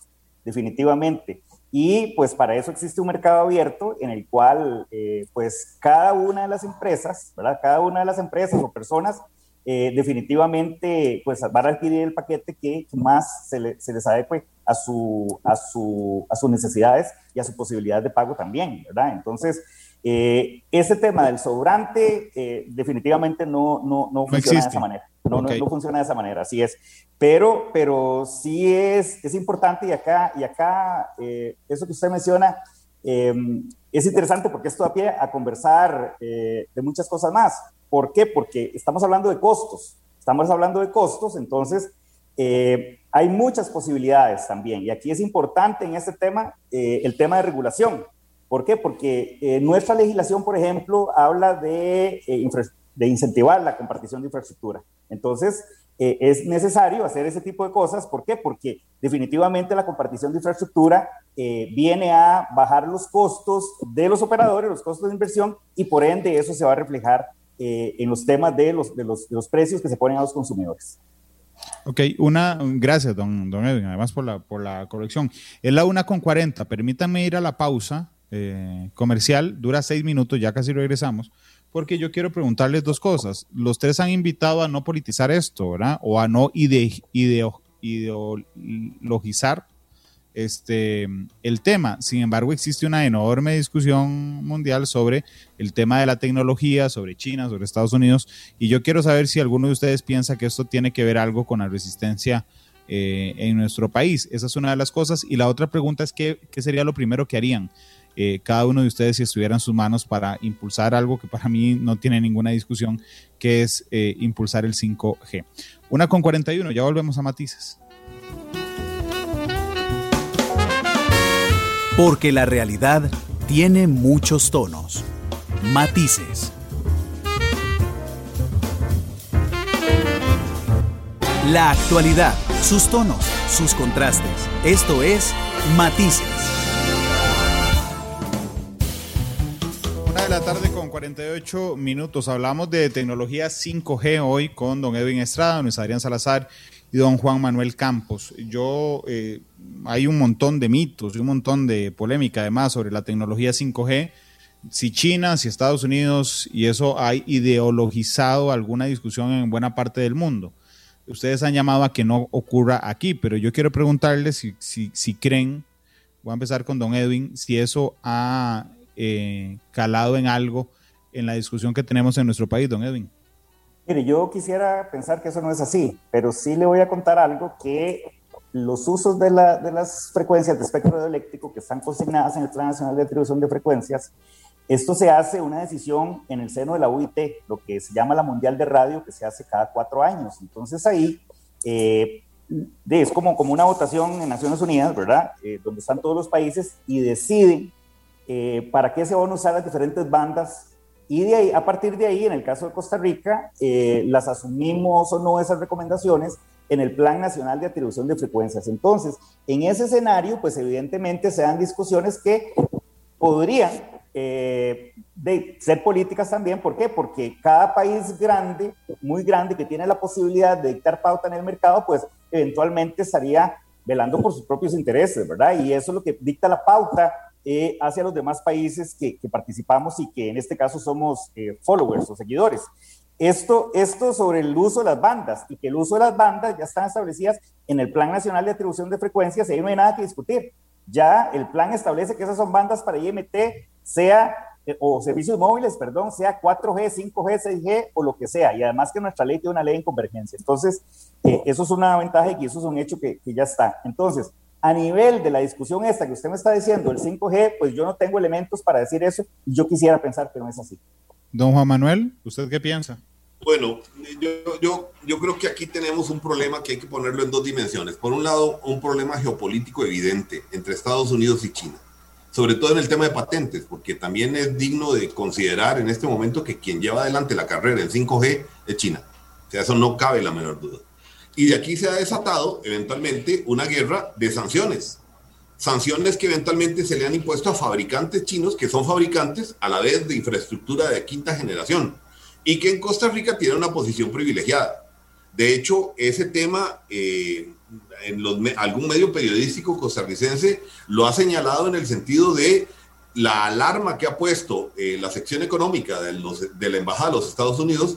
definitivamente. Y pues para eso existe un mercado abierto en el cual eh, pues cada una de las empresas, ¿verdad? Cada una de las empresas o personas eh, definitivamente pues van a adquirir el paquete que más se, se les adecue a, su, a, su, a sus necesidades y a su posibilidad de pago también, ¿verdad? Entonces, eh, ese tema del sobrante eh, definitivamente no, no, no, funciona de esa manera. No, no, funciona de esa manera, así es. Pero, pero sí es, es importante y acá, y acá eh, eso que usted menciona es interesante porque esto da pie a conversar de muchas cosas más. ¿Por qué? Porque estamos hablando de costos. Estamos hablando de costos, entonces hay muchas posibilidades también. Y aquí es importante en este tema el tema de regulación. ¿Por qué? Porque eh, nuestra legislación, por ejemplo, habla de, eh, de incentivar la compartición de infraestructura. Entonces, eh, es necesario hacer ese tipo de cosas. ¿Por qué? Porque definitivamente la compartición de infraestructura viene a bajar los costos de los operadores, los costos de inversión, y por ende eso se va a reflejar en los temas de los, de los, de los precios que se ponen a los consumidores. Ok, una, gracias, don, don Edwin, además por la, por la corrección. Es la una con 40. Permítanme ir a la pausa eh, comercial, dura seis minutos, ya casi regresamos, porque yo quiero preguntarles dos cosas. Los tres han invitado a no politizar esto, ¿verdad? O a no ideologizar este, el tema. Sin embargo, existe una enorme discusión mundial sobre el tema de la tecnología, sobre China, sobre Estados Unidos, y yo quiero saber si alguno de ustedes piensa que esto tiene que ver algo con la resistencia eh, en nuestro país. Esa es una de las cosas. Y la otra pregunta es, ¿qué, qué sería lo primero que harían? Eh, cada uno de ustedes si estuviera en sus manos para impulsar algo que para mí no tiene ninguna discusión, que es eh, impulsar el 5G. Una con 41, ya volvemos a matices. Porque la realidad tiene muchos tonos. Matices. La actualidad, sus tonos, sus contrastes. Esto es Matices. la tarde con 48 minutos. Hablamos de tecnología 5G hoy con don Edwin Estrada, Luis Adrián Salazar y don Juan Manuel Campos. Yo, eh, hay un montón de mitos y un montón de polémica además sobre la tecnología 5G. Si China, si Estados Unidos, y eso ha ideologizado alguna discusión en buena parte del mundo. Ustedes han llamado a que no ocurra aquí, pero yo quiero preguntarles si, si, si creen, voy a empezar con don Edwin, si eso ha eh, calado en algo en la discusión que tenemos en nuestro país, don Edwin. Mire, yo quisiera pensar que eso no es así, pero sí le voy a contar algo que los usos de, las frecuencias de espectro eléctrico que están consignadas en el Plan Nacional de Atribución de Frecuencias, esto se hace una decisión en el seno de la UIT, lo que se llama la Mundial de Radio, que se hace cada cuatro años. Entonces ahí eh, es como, como una votación en Naciones Unidas, ¿verdad? Eh, donde están todos los países y deciden eh, para qué se van a usar las diferentes bandas y de ahí, a partir de ahí, en el caso de Costa Rica, eh, las asumimos o no esas recomendaciones en el Plan Nacional de Atribución de Frecuencias. Entonces, en ese escenario, pues evidentemente se dan discusiones que podrían eh, de ser políticas también. ¿Por qué? Porque cada país grande, muy grande, que tiene la posibilidad de dictar pauta en el mercado, pues eventualmente estaría velando por sus propios intereses, ¿verdad? Y eso es lo que dicta la pauta eh, hacia los demás países que, participamos y que en este caso somos eh, followers o seguidores. Esto, esto sobre el uso de las bandas y que el uso de las bandas ya están establecidas en el Plan Nacional de Atribución de Frecuencias y ahí no hay nada que discutir. Ya el plan establece que esas son bandas para IMT, sea eh, o servicios móviles, perdón, sea 4G, 5G, 6G o lo que sea. Y además que nuestra ley tiene una ley en convergencia. Entonces, eso es una ventaja y eso es un hecho que, que ya está. Entonces, a nivel de la discusión esta que usted me está diciendo, el 5G, pues yo no tengo elementos para decir eso y yo quisiera pensar que no es así. Don Juan Manuel, ¿usted qué piensa? Bueno, yo, yo, yo creo que aquí tenemos un problema que hay que ponerlo en dos dimensiones. Por un lado, un problema geopolítico evidente entre Estados Unidos y China, sobre todo en el tema de patentes, porque también es digno de considerar en este momento que quien lleva adelante la carrera en 5G es China. O sea, eso no cabe la menor duda. Y de aquí se ha desatado eventualmente una guerra de sanciones. Sanciones que eventualmente se le han impuesto a fabricantes chinos que son fabricantes a la vez de infraestructura de quinta generación y que en Costa Rica tienen una posición privilegiada. De hecho, ese tema, eh, en algún medio periodístico costarricense lo ha señalado en el sentido de la alarma que ha puesto eh, la sección económica de, de la Embajada de los Estados Unidos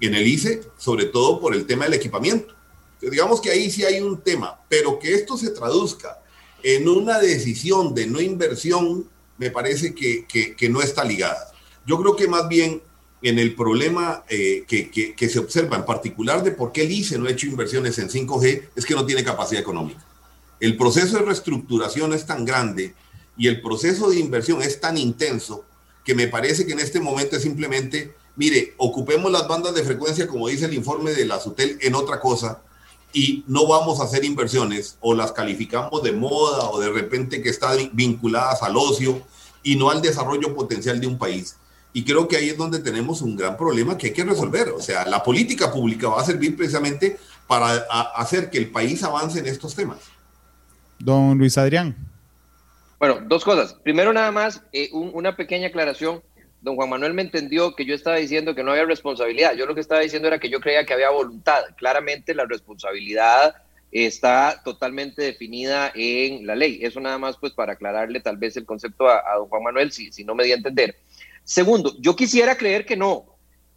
en el ICE, sobre todo por el tema del equipamiento digamos que ahí sí hay un tema, pero que esto se traduzca en una decisión de no inversión, me parece que, que, no está ligada. Yo creo que más bien en el problema eh, que, que, se observa en particular de por qué el ICE no ha hecho inversiones en 5G es que no tiene capacidad económica. El proceso de reestructuración es tan grande y el proceso de inversión es tan intenso que me parece que en este momento es simplemente, mire, ocupemos las bandas de frecuencia, como dice el informe de la SUTEL, en otra cosa y no vamos a hacer inversiones o las calificamos de moda o de repente que están vinculadas al ocio y no al desarrollo potencial de un país. Y creo que ahí es donde tenemos un gran problema que hay que resolver. O sea, la política pública va a servir precisamente para hacer que el país avance en estos temas. Don Luis Adrián. Bueno, dos cosas. Primero, nada más, eh, una pequeña aclaración. Don Juan Manuel me entendió que yo estaba diciendo que no había responsabilidad. Yo lo que estaba diciendo era que yo creía que había voluntad. Claramente la responsabilidad está totalmente definida en la ley. Eso nada más pues para aclararle tal vez el concepto a, don Juan Manuel, si, no me di a entender. Segundo, yo quisiera creer que no.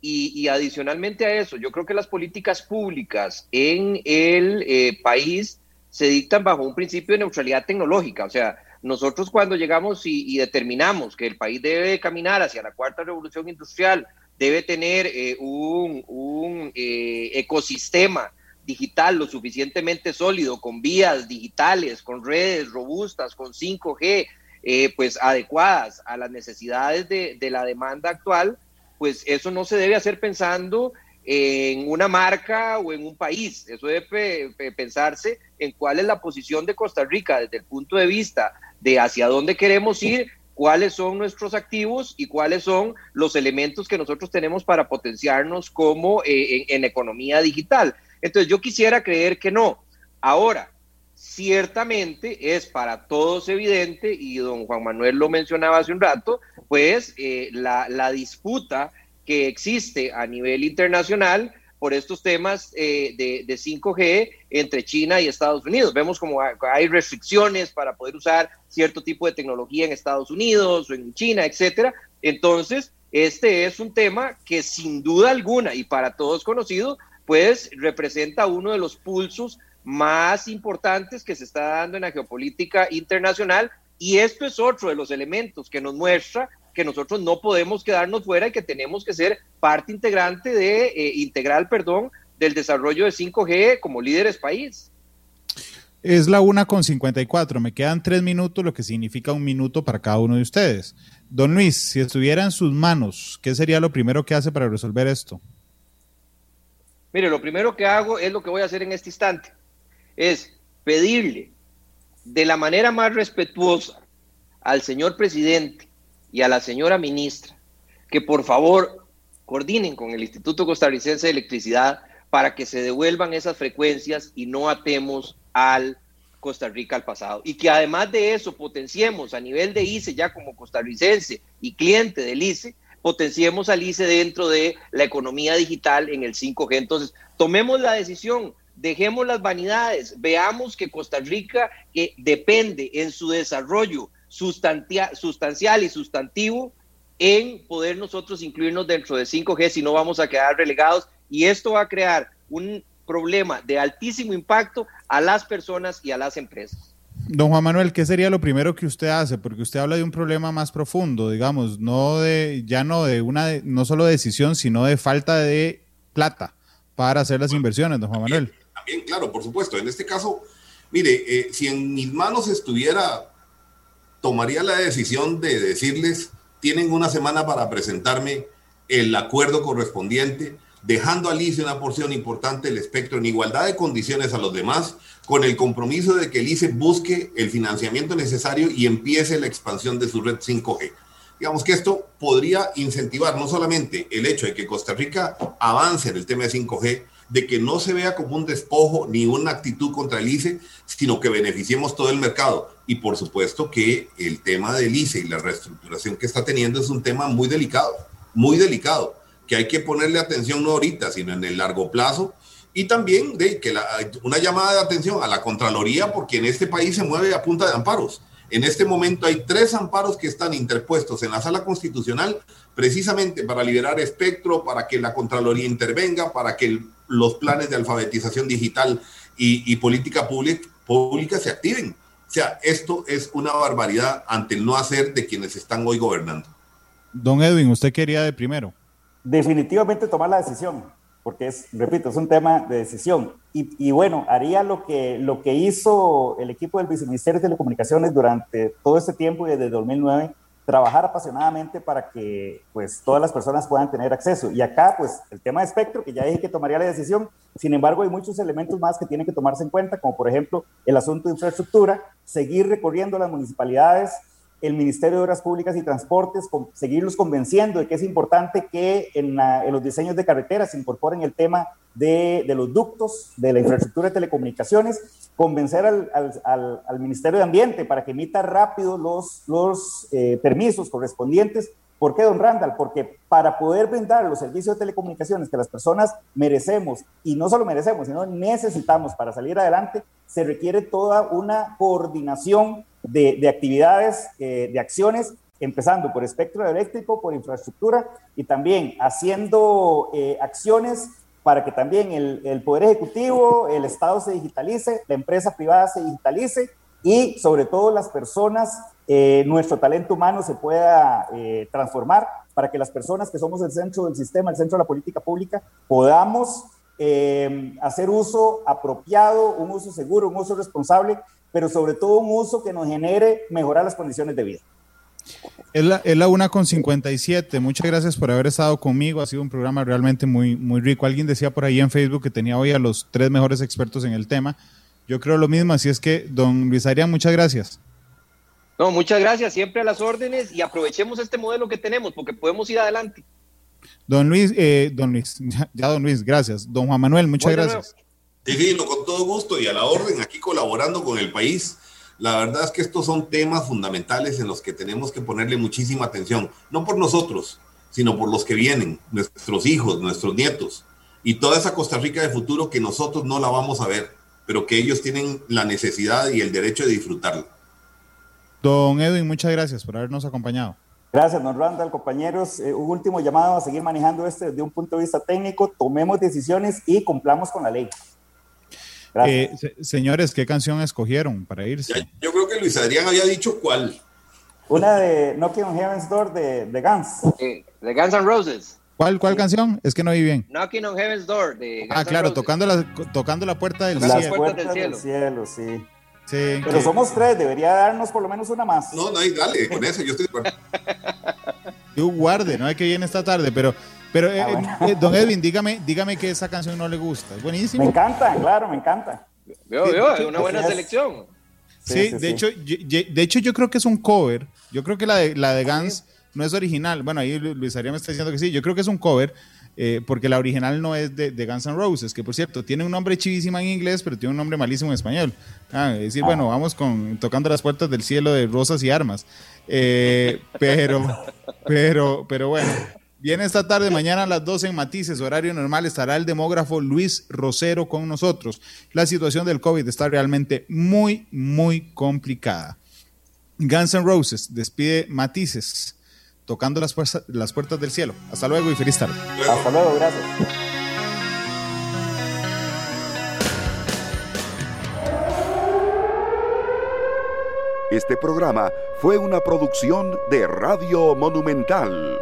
Y, adicionalmente a eso, yo creo que las políticas públicas en el eh, país se dictan bajo un principio de neutralidad tecnológica. O sea, nosotros cuando llegamos y, determinamos que el país debe caminar hacia la cuarta revolución industrial, debe tener eh, un, eh, ecosistema digital lo suficientemente sólido, con vías digitales, con redes robustas, con 5G, eh, pues adecuadas a las necesidades de, de, la demanda actual, pues eso no se debe hacer pensando en una marca o en un país. Eso debe pensarse en cuál es la posición de Costa Rica desde el punto de vista de hacia dónde queremos ir, cuáles son nuestros activos y cuáles son los elementos que nosotros tenemos para potenciarnos como eh, en, economía digital. Entonces yo quisiera creer que no. Ahora, ciertamente es para todos evidente, y don Juan Manuel lo mencionaba hace un rato, pues eh, la, la disputa que existe a nivel internacional por estos temas eh, de, 5G entre China y Estados Unidos. Vemos como hay restricciones para poder usar cierto tipo de tecnología en Estados Unidos o en China, etcétera. Entonces, este es un tema que sin duda alguna y para todos conocido, pues representa uno de los pulsos más importantes que se está dando en la geopolítica internacional y esto es otro de los elementos que nos muestra que nosotros no podemos quedarnos fuera y que tenemos que ser parte integrante de, eh, integral, perdón, del desarrollo de 5G como líderes país. Es la una con 54. Me quedan tres minutos, lo que significa un minuto para cada uno de ustedes. Don Luis, si estuviera en sus manos, ¿qué sería lo primero que hace para resolver esto? Mire, lo primero que hago es lo que voy a hacer en este instante. Es pedirle de la manera más respetuosa al señor presidente y a la señora ministra que por favor coordinen con el Instituto Costarricense de Electricidad para que se devuelvan esas frecuencias y no atemos al Costa Rica al pasado. Y que además de eso potenciemos a nivel de ICE ya como costarricense y cliente del ICE, potenciemos al ICE dentro de la economía digital en el 5G. Entonces, tomemos la decisión, dejemos las vanidades, veamos que Costa Rica, que depende en su desarrollo sustancial y sustantivo en poder nosotros incluirnos dentro de 5G, si no vamos a quedar relegados y esto va a crear un problema de altísimo impacto a las personas y a las empresas. Don Juan Manuel, ¿qué sería lo primero que usted hace? Porque usted habla de un problema más profundo, digamos, no de ya no de una no solo de decisión, sino de falta de plata para hacer las inversiones, don Juan Manuel. También, claro, por supuesto. En este caso, mire, eh, si en mis manos estuviera tomaría la decisión de decirles, tienen una semana para presentarme el acuerdo correspondiente, dejando al ICE una porción importante del espectro en igualdad de condiciones a los demás, con el compromiso de que el ICE busque el financiamiento necesario y empiece la expansión de su red 5G. Digamos que esto podría incentivar no solamente el hecho de que Costa Rica avance en el tema de 5G, de que no se vea como un despojo ni una actitud contra el ICE, sino que beneficiemos todo el mercado. Y por supuesto que el tema del ICE y la reestructuración que está teniendo es un tema muy delicado, muy delicado, que hay que ponerle atención no ahorita, sino en el largo plazo. Y también de que una llamada de atención a la Contraloría, porque en este país se mueve a punta de amparos. En este momento hay tres amparos que están interpuestos en la sala constitucional precisamente para liberar espectro, para que la Contraloría intervenga, para que los planes de alfabetización digital y, política pública, pública se activen. O sea, esto es una barbaridad ante el no hacer de quienes están hoy gobernando. Don Edwin, usted quería de primero. Definitivamente tomar la decisión. Porque es, repito, es un tema de decisión. Y, y, bueno, haría lo que, lo que hizo el equipo del Viceministerio de Telecomunicaciones durante todo este tiempo y desde 2009, trabajar apasionadamente para que pues todas las personas puedan tener acceso. Y acá pues el tema de espectro, que ya dije que tomaría la decisión, sin embargo hay muchos elementos más que tienen que tomarse en cuenta, como por ejemplo el asunto de infraestructura, seguir recorriendo las municipalidades, el Ministerio de Obras Públicas y Transportes, con, seguirlos convenciendo de que es importante que en, los diseños de carreteras se incorporen el tema de, los ductos, de la infraestructura de telecomunicaciones, convencer al, Ministerio de Ambiente para que emita rápido los, los eh, permisos correspondientes. ¿Por qué, don Randall? Porque para poder brindar los servicios de telecomunicaciones que las personas merecemos, y no solo merecemos, sino necesitamos para salir adelante, se requiere toda una coordinación de, de actividades, eh, de acciones, empezando por espectro eléctrico, por infraestructura y también haciendo eh, acciones para que también el, Poder Ejecutivo, el Estado se digitalice, la empresa privada se digitalice y sobre todo las personas, eh, nuestro talento humano se pueda transformar para que las personas que somos el centro del sistema, el centro de la política pública, podamos hacer uso apropiado, un uso seguro, un uso responsable pero sobre todo un uso que nos genere mejorar las condiciones de vida. Es la, es la una con 57. Muchas gracias por haber estado conmigo. Ha sido un programa realmente muy, muy rico. Alguien decía por ahí en Facebook que tenía hoy a los tres mejores expertos en el tema. Yo creo lo mismo, así es que, don Luis Adrián, muchas gracias. No, muchas gracias, siempre a las órdenes y aprovechemos este modelo que tenemos porque podemos ir adelante. Don Luis, eh, don Luis, ya, ya, don Luis, gracias. Don Juan Manuel, muchas Voy gracias. Divino, con todo gusto y a la orden, aquí colaborando con el país. La verdad es que estos son temas fundamentales en los que tenemos que ponerle muchísima atención, no por nosotros, sino por los que vienen, nuestros hijos, nuestros nietos, y toda esa Costa Rica de futuro que nosotros no la vamos a ver, pero que ellos tienen la necesidad y el derecho de disfrutarla. Don Edwin, muchas gracias por habernos acompañado. Gracias, don Randall, compañeros. Eh, un último llamado a seguir manejando este desde un punto de vista técnico. Tomemos decisiones y cumplamos con la ley. Eh, señores, ¿qué canción escogieron para irse? Ya, yo creo que Luis Adrián había dicho cuál. Una de Knocking on Heaven's Door de, de Guns. Eh, de Guns N' Roses. ¿Cuál, cuál sí. canción? Es que no oí bien. Knocking on Heaven's Door de Guns Ah, claro, tocando la, tocando la puerta del Las cielo. puertas del del cielo. cielo, sí. Sí, Pero que- somos tres, debería darnos por lo menos una más. No, no, dale, con eso yo estoy de acuerdo. Dios guarde, no es que viene esta tarde, pero, pero eh, Ah, bueno. eh, don Edwin, dígame, dígame que esa canción no le gusta. Es Me buenísimo. encanta, claro, me encanta. Veo, veo, es una buena selección. Sí, Sí, sí, de, sí. Hecho, yo, yo- de hecho yo creo que es un cover. Yo creo que la de, la de Guns no es original. Bueno, ahí Lu- Luis Arias me está diciendo que sí. Yo creo que es un cover eh, porque la original no es de, de Guns N' Roses, que por cierto tiene un nombre chivísima en inglés, pero tiene un nombre malísimo en español. Ah, es decir, bueno, vamos con tocando las puertas del cielo de rosas y armas. Eh, pero, pero, pero bueno. Viene esta tarde, mañana a las 12 en Matices, horario normal, estará el demógrafo Luis Rosero con nosotros. La situación del COVID está realmente muy, muy complicada. Guns N' Roses despide Matices, tocando las, puertas- las puertas del cielo. Hasta luego y feliz tarde. Hasta luego, gracias. Este programa fue una producción de Radio Monumental.